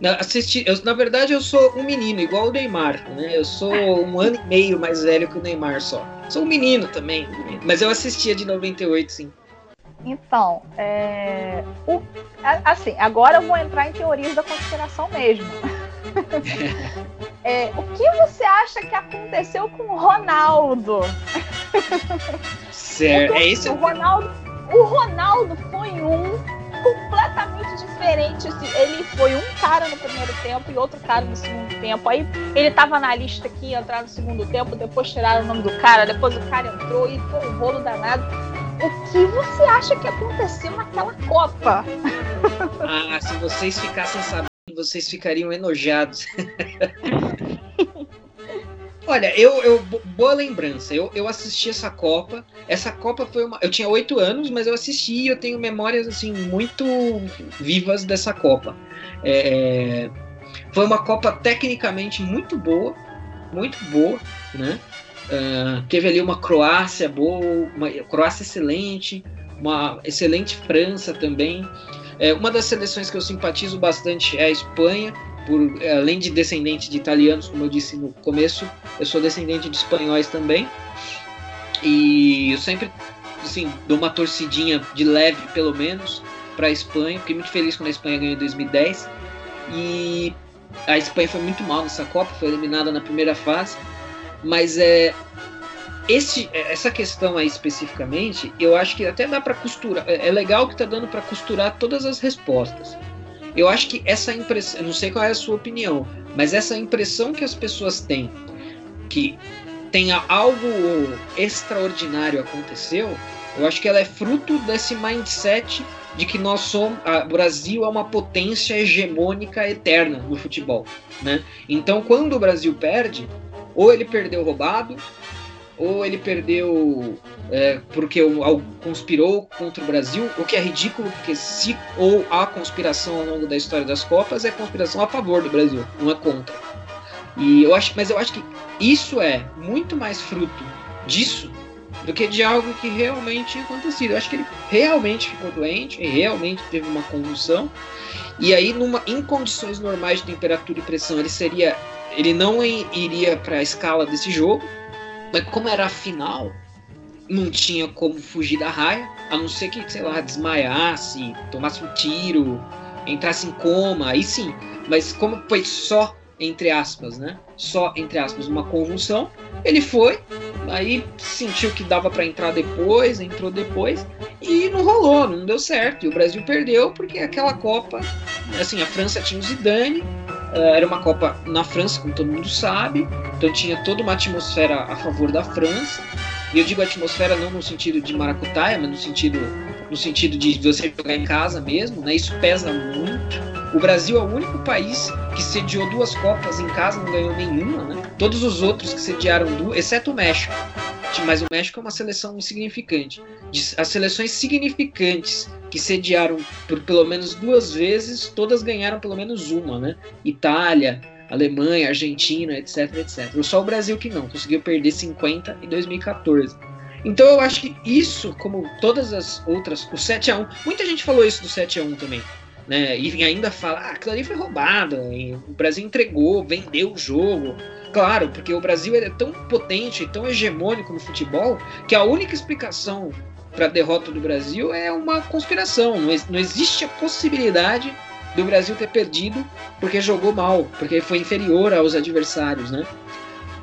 Não, assisti, eu, na verdade, eu sou um menino, igual o Neymar, né? Eu sou um ano e meio mais velho que o Neymar só. Sou um menino também, mas eu assistia de 98, sim. Então, é, o, assim, agora eu vou entrar em teorias da conspiração mesmo. *laughs* é, o que você acha que aconteceu com o Ronaldo? *laughs* Certo, é isso. O Ronaldo, o Ronaldo foi um completamente diferente. Assim, ele foi um cara no primeiro tempo e outro cara no segundo tempo. Aí ele tava na lista aqui, ia entrar no segundo tempo, depois tiraram o nome do cara, depois o cara entrou e foi um rolo danado. O que você acha que aconteceu naquela Copa? Ah, se vocês ficassem sabendo, vocês ficariam enojados. *laughs* Olha, eu, eu boa lembrança. Eu, eu assisti essa Copa. Essa Copa foi uma. Eu tinha oito anos, mas eu assisti e eu tenho memórias assim muito vivas dessa Copa. É, foi uma Copa tecnicamente muito boa, muito boa, né? Uh, teve ali uma Croácia boa, uma Croácia excelente, uma excelente França também. É, uma das seleções que eu simpatizo bastante é a Espanha por além de descendente de italianos, como eu disse no começo, eu sou descendente de espanhóis também. E eu sempre assim, dou uma torcidinha de leve, pelo menos, para a Espanha. Fiquei muito feliz quando a Espanha ganhou em 2010. E a Espanha foi muito mal nessa Copa, foi eliminada na primeira fase. Mas é esse, essa questão aí especificamente, eu acho que até dá para costurar. É, é legal que tá dando para costurar todas as respostas. Eu acho que essa impressão, não sei qual é a sua opinião, mas essa impressão que as pessoas têm que tenha algo extraordinário aconteceu, eu acho que ela é fruto desse mindset de que nós somos, o Brasil é uma potência hegemônica eterna no futebol, né? Então, quando o Brasil perde, ou ele perdeu roubado, ou ele perdeu é, porque o, conspirou contra o Brasil, o que é ridículo, porque se ou há conspiração ao longo da história das Copas, é conspiração a favor do Brasil, não é contra. E eu acho, mas eu acho que isso é muito mais fruto disso do que de algo que realmente tinha acontecido. Eu acho que ele realmente ficou doente, realmente teve uma convulsão. E aí, numa, em condições normais de temperatura e pressão, ele seria. Ele não iria para a escala desse jogo, mas como era a final, não tinha como fugir da raia, a não ser que, sei lá, desmaiasse, tomasse um tiro, entrasse em coma, aí sim. Mas como foi só entre aspas, né? Só entre aspas, uma convulsão. Ele foi, aí sentiu que dava para entrar depois, entrou depois e não rolou, não deu certo. E o Brasil perdeu porque aquela Copa, assim, a França tinha o Zidane, era uma Copa na França, como todo mundo sabe, então tinha toda uma atmosfera a favor da França. E eu digo atmosfera não no sentido de maracutaia, mas no sentido no sentido de você jogar em casa mesmo, né? Isso pesa muito. O Brasil é o único país que sediou duas Copas em casa, não ganhou nenhuma, né? Todos os outros que sediaram duas, exceto o México. Mas o México é uma seleção insignificante. As seleções significantes que sediaram por pelo menos duas vezes, todas ganharam pelo menos uma, né? Itália, Alemanha, Argentina, etc, etc. Só o Brasil que não, conseguiu perder 50 em 2014. Então eu acho que isso, como todas as outras, o 7 a 1 muita gente falou isso do 7 a 1 também né? E ainda fala, ah, aquilo ali foi roubado, o Brasil entregou, vendeu o jogo. Claro, porque o Brasil é tão potente, tão hegemônico no futebol, que a única explicação para a derrota do Brasil é uma conspiração. Não, não existe a possibilidade do Brasil ter perdido porque jogou mal, porque foi inferior aos adversários, né?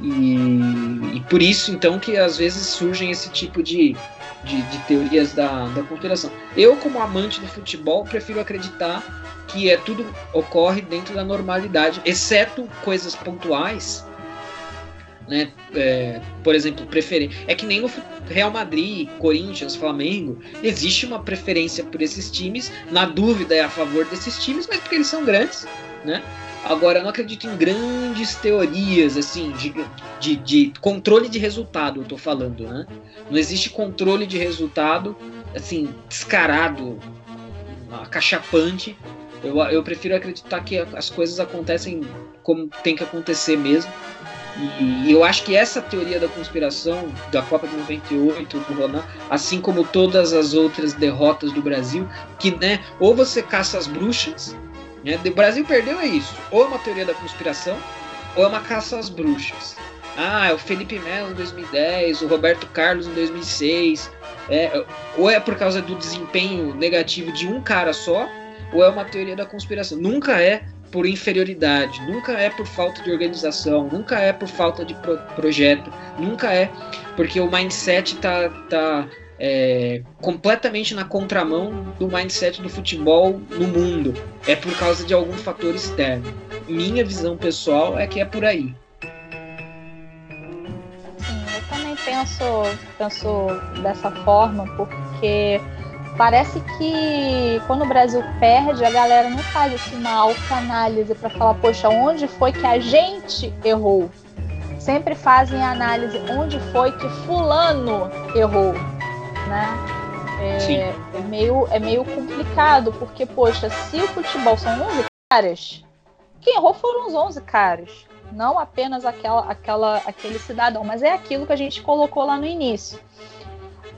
E, e por isso, então, que às vezes surgem esse tipo de, de, de, teorias da, da conspiração. Eu, como amante do futebol, prefiro acreditar que é tudo ocorre dentro da normalidade, exceto coisas pontuais. Né? É, por exemplo, preferência. É que nem o Real Madrid, Corinthians, Flamengo, existe uma preferência por esses times. Na dúvida é a favor desses times, mas porque eles são grandes, né? Agora, eu não acredito em grandes teorias, assim, de, de, de, controle de resultado, eu tô falando, né? Não existe controle de resultado, assim, descarado, acachapante. Eu, eu prefiro acreditar que as coisas acontecem como tem que acontecer mesmo. E eu acho que essa teoria da conspiração da Copa de 98, do Ronaldo, assim como todas as outras derrotas do Brasil, que, né, ou você caça as bruxas, né? O Brasil perdeu é isso. Ou é uma teoria da conspiração, ou é uma caça às bruxas. Ah, é o Felipe Melo em 2010, o Roberto Carlos em 2006. É, ou é por causa do desempenho negativo de um cara só, ou é uma teoria da conspiração. Nunca é por inferioridade, nunca é por falta de organização, nunca é por falta de pro projeto, nunca é porque o mindset tá, tá é, completamente na contramão do mindset do futebol no mundo. É por causa de algum fator externo. Minha visão pessoal é que é por aí. Sim, eu também penso, penso dessa forma, porque parece que quando o Brasil perde, a galera não faz assim, uma autoanálise para falar, poxa, onde foi que a gente errou? Sempre fazem a análise onde foi que fulano errou né? É, é, meio, é meio complicado, porque, poxa, se o futebol são 11 caras, quem errou foram os 11 caras. Não apenas aquela, aquela, aquele cidadão, mas é aquilo que a gente colocou lá no início.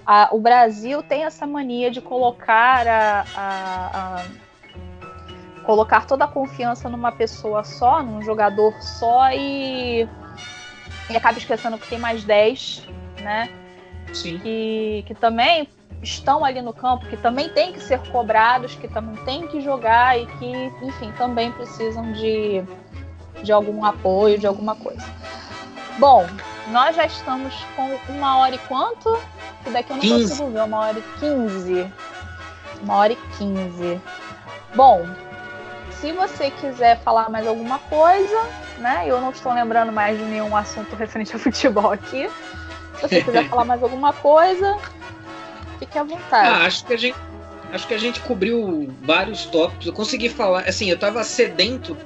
A, o Brasil tem essa mania de colocar a, a, a, colocar toda a confiança numa pessoa só, num jogador só e, e acaba esquecendo que tem mais 10, né? Sim. Que, que também estão ali no campo, que também têm que ser cobrados, que também têm que jogar e que, enfim, também precisam de, de algum apoio, de alguma coisa. Bom, nós já estamos com uma hora e quanto? Que daqui eu não 15. consigo ver, uma hora e quinze. Uma hora e quinze. Bom, se você quiser falar mais alguma coisa, né? Eu não estou lembrando mais de nenhum assunto referente ao futebol aqui. Se você quiser falar mais alguma coisa, fique à vontade. Ah, acho que a gente acho que a gente cobriu vários tópicos. Eu consegui falar, assim, eu estava sedento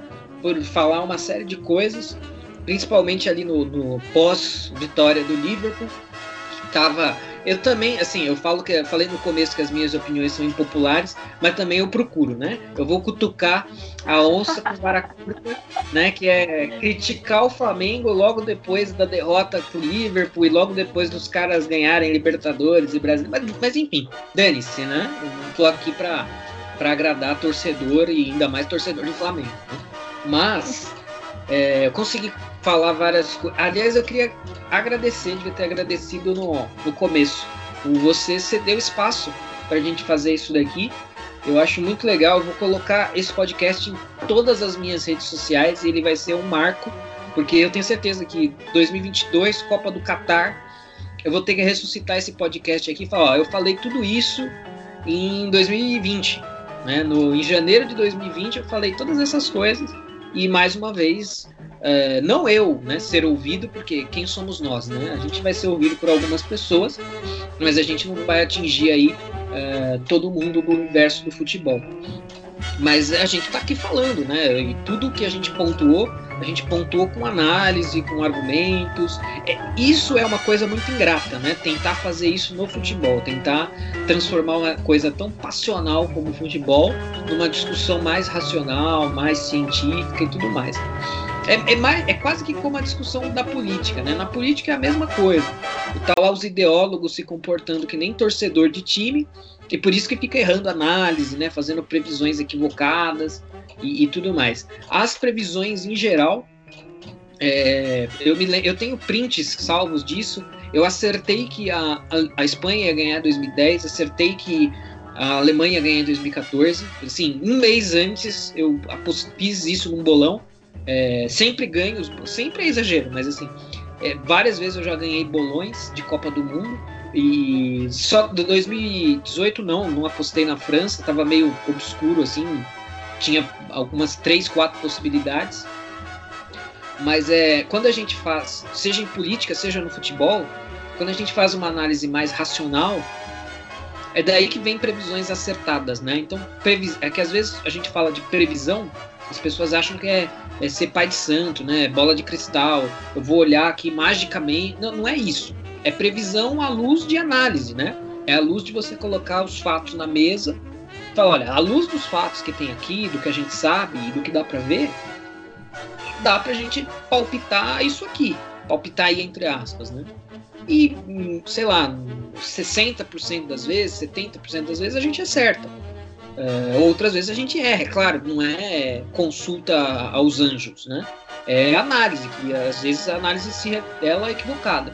por falar uma série de coisas, principalmente ali no, no pós-vitória do Liverpool. tava. Eu também, assim, eu falo que eu falei no começo que as minhas opiniões são impopulares, mas também eu procuro, né? Eu vou cutucar a onça com vara curta, né? Que é criticar o Flamengo logo depois da derrota pro Liverpool e logo depois dos caras ganharem Libertadores e Brasil. Mas, mas enfim, dane-se, né? Eu não tô aqui pra, pra agradar torcedor e ainda mais torcedor do Flamengo. Né? Mas é, eu consegui falar várias coisas. Aliás, eu queria agradecer, devia ter agradecido no, no começo. Você cedeu espaço para a gente fazer isso daqui. Eu acho muito legal. Eu vou colocar esse podcast em todas as minhas redes sociais e ele vai ser um marco, porque eu tenho certeza que 2022, Copa do Catar, eu vou ter que ressuscitar esse podcast aqui e falar: ó, eu falei tudo isso em 2020. Né? No, em janeiro de 2020 eu falei todas essas coisas e mais uma vez é, não eu né, ser ouvido, porque quem somos nós, né? A gente vai ser ouvido por algumas pessoas, mas a gente não vai atingir aí é, todo mundo do universo do futebol. Mas a gente está aqui falando, né? E tudo que a gente pontuou, a gente pontuou com análise, com argumentos. É, isso é uma coisa muito ingrata, né? Tentar fazer isso no futebol, tentar transformar uma coisa tão passional como o futebol numa discussão mais racional, mais científica e tudo mais. É, é, mais, é quase que como a discussão da política, né? Na política é a mesma coisa. Tá lá os ideólogos se comportando que nem torcedor de time, e por isso que fica errando análise, né? Fazendo previsões equivocadas e, e tudo mais. As previsões em geral, é, eu, me, eu tenho prints salvos disso. Eu acertei que a, a, a Espanha ia ganhar em 2010, acertei que a Alemanha ia ganhar em 2014. Assim, um mês antes eu fiz isso num bolão é, sempre ganho, sempre é exagero, mas assim, é, várias vezes eu já ganhei bolões de Copa do Mundo. E só de 2018 não, não apostei na França, tava meio obscuro assim, tinha algumas três, quatro possibilidades. Mas é quando a gente faz, seja em política, seja no futebol, quando a gente faz uma análise mais racional, é daí que vem previsões acertadas, né? Então, é que às vezes a gente fala de previsão, as pessoas acham que é, é, ser pai de santo, né? Bola de cristal. Eu vou olhar aqui magicamente. Não, não é isso. É previsão à luz de análise, né? É a luz de você colocar os fatos na mesa. Falar, olha, à luz dos fatos que tem aqui, do que a gente sabe e do que dá para ver, dá pra gente palpitar isso aqui. Palpitar aí entre aspas, né? E, hum, sei lá, 60% das vezes, 70% das vezes a gente acerta. Uh, outras vezes a gente erra, é claro, não é consulta aos anjos, né? É análise, que às vezes a análise se revela equivocada.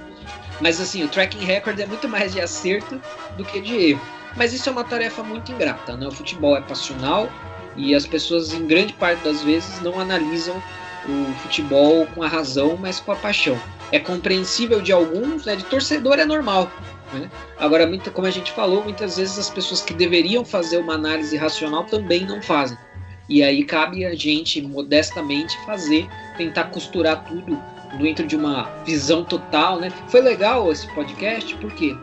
Mas assim, o tracking record é muito mais de acerto do que de erro. Mas isso é uma tarefa muito ingrata, né? O futebol é passional e as pessoas, em grande parte das vezes, não analisam o futebol com a razão, mas com a paixão. É compreensível de alguns, né? De torcedor é normal. Né? Agora, muito, como a gente falou, muitas vezes as pessoas que deveriam fazer uma análise racional também não fazem. E aí cabe a gente, modestamente, fazer, tentar costurar tudo dentro de uma visão total. Né? Foi legal esse podcast, porque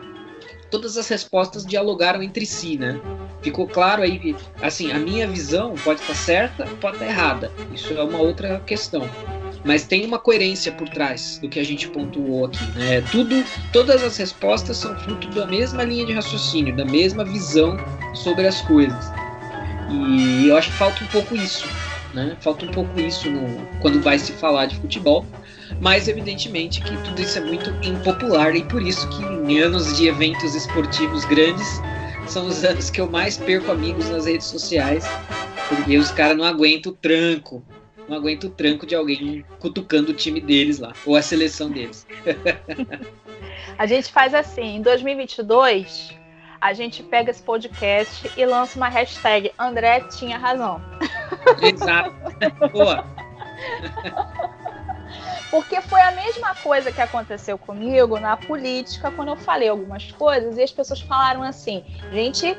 todas as respostas dialogaram entre si, né? Ficou claro aí, assim, a minha visão pode estar certa, pode estar errada. Isso é uma outra questão mas tem uma coerência por trás do que a gente pontuou aqui. Né? Tudo, todas as respostas são fruto da mesma linha de raciocínio, da mesma visão sobre as coisas. E eu acho que falta um pouco isso, né? Falta um pouco isso no, quando vai se falar de futebol. Mas evidentemente que tudo isso é muito impopular e por isso que em anos de eventos esportivos grandes são os anos que eu mais perco amigos nas redes sociais, porque os caras não aguentam o tranco, não aguento o tranco de alguém cutucando o time deles lá, ou a seleção deles. *laughs* a gente faz assim, em 2022, a gente pega esse podcast e lança uma hashtag André tinha razão. Exato. Boa. *laughs* Porque foi a mesma coisa que aconteceu comigo na política quando eu falei algumas coisas e as pessoas falaram assim: gente,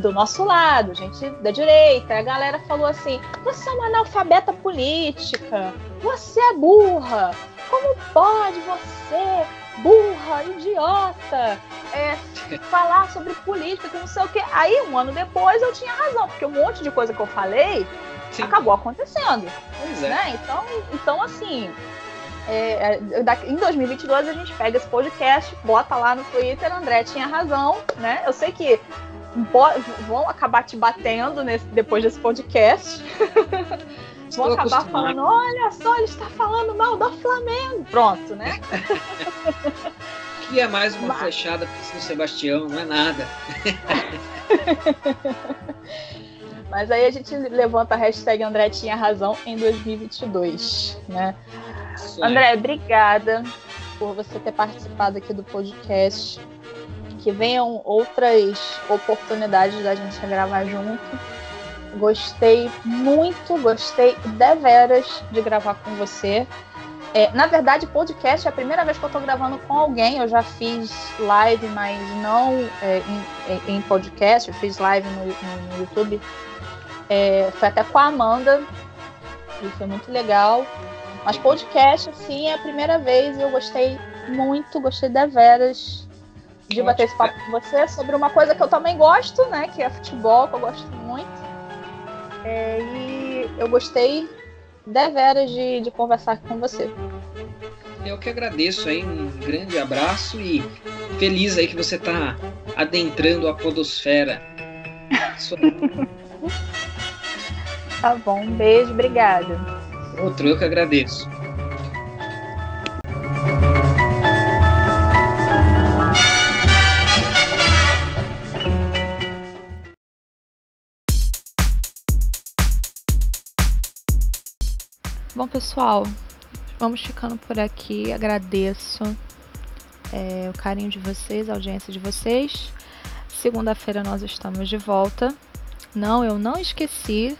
do nosso lado, gente da direita. A galera falou assim: você é uma analfabeta política, você é burra, como pode você, burra, idiota, é, *laughs* falar sobre política, que não sei o que. Aí, um ano depois, eu tinha razão, porque um monte de coisa que eu falei Sim. acabou acontecendo. Pois é. Né? Então, então, assim, é, é em 2022 a gente pega esse podcast, bota lá no Twitter, André tinha razão, né? Eu sei que vão acabar te batendo nesse, depois desse podcast. *laughs* vão acabar falando, olha só, ele está falando mal do Flamengo. Pronto, né? que *laughs* é mais uma Mas... flechada para São Sebastião, não é nada. *laughs* Mas aí a gente levanta a hashtag André tinha razão em 2022, né? André, obrigada por você ter participado aqui do podcast. Que venham outras oportunidades da gente gravar junto. Gostei muito, gostei deveras de gravar com você. É, na verdade, podcast é a primeira vez que eu estou gravando com alguém. Eu já fiz live, mas não é, em, em, podcast. Eu fiz live no, no, no YouTube. É, foi até com a Amanda. E foi muito legal. Mas podcast, assim, é a primeira vez eu gostei muito, gostei deveras de bater esse papo com você sobre uma coisa que eu também gosto, né? Que é futebol, que eu gosto muito. É, e eu gostei deveras de, de conversar com você. Eu que agradeço aí, um grande abraço e feliz aí que você está adentrando a podosfera. *laughs* tá bom, um beijo, obrigada. Outro, eu que agradeço. Bom, pessoal, vamos ficando por aqui. Agradeço é, o carinho de vocês, a audiência de vocês. Segunda-feira nós estamos de volta. Não, eu não esqueci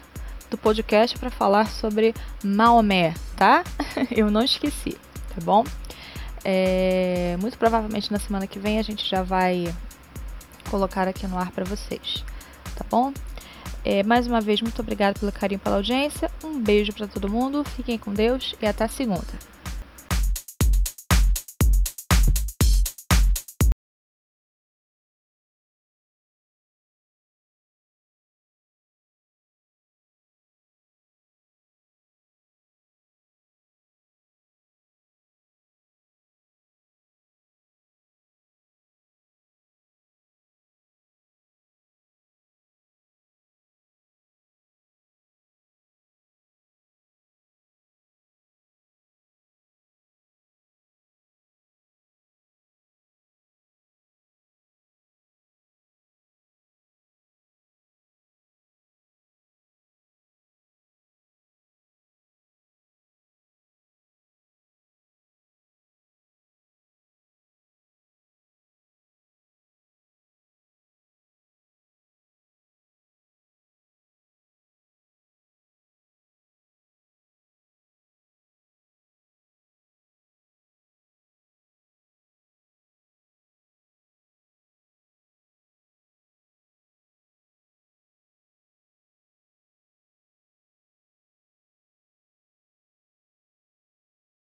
do podcast para falar sobre Maomé, tá? *laughs* Eu não esqueci, tá bom? É, muito provavelmente na semana que vem a gente já vai colocar aqui no ar para vocês, tá bom? É, mais uma vez, muito obrigada pelo carinho, pela audiência. Um beijo para todo mundo, fiquem com Deus e até segunda.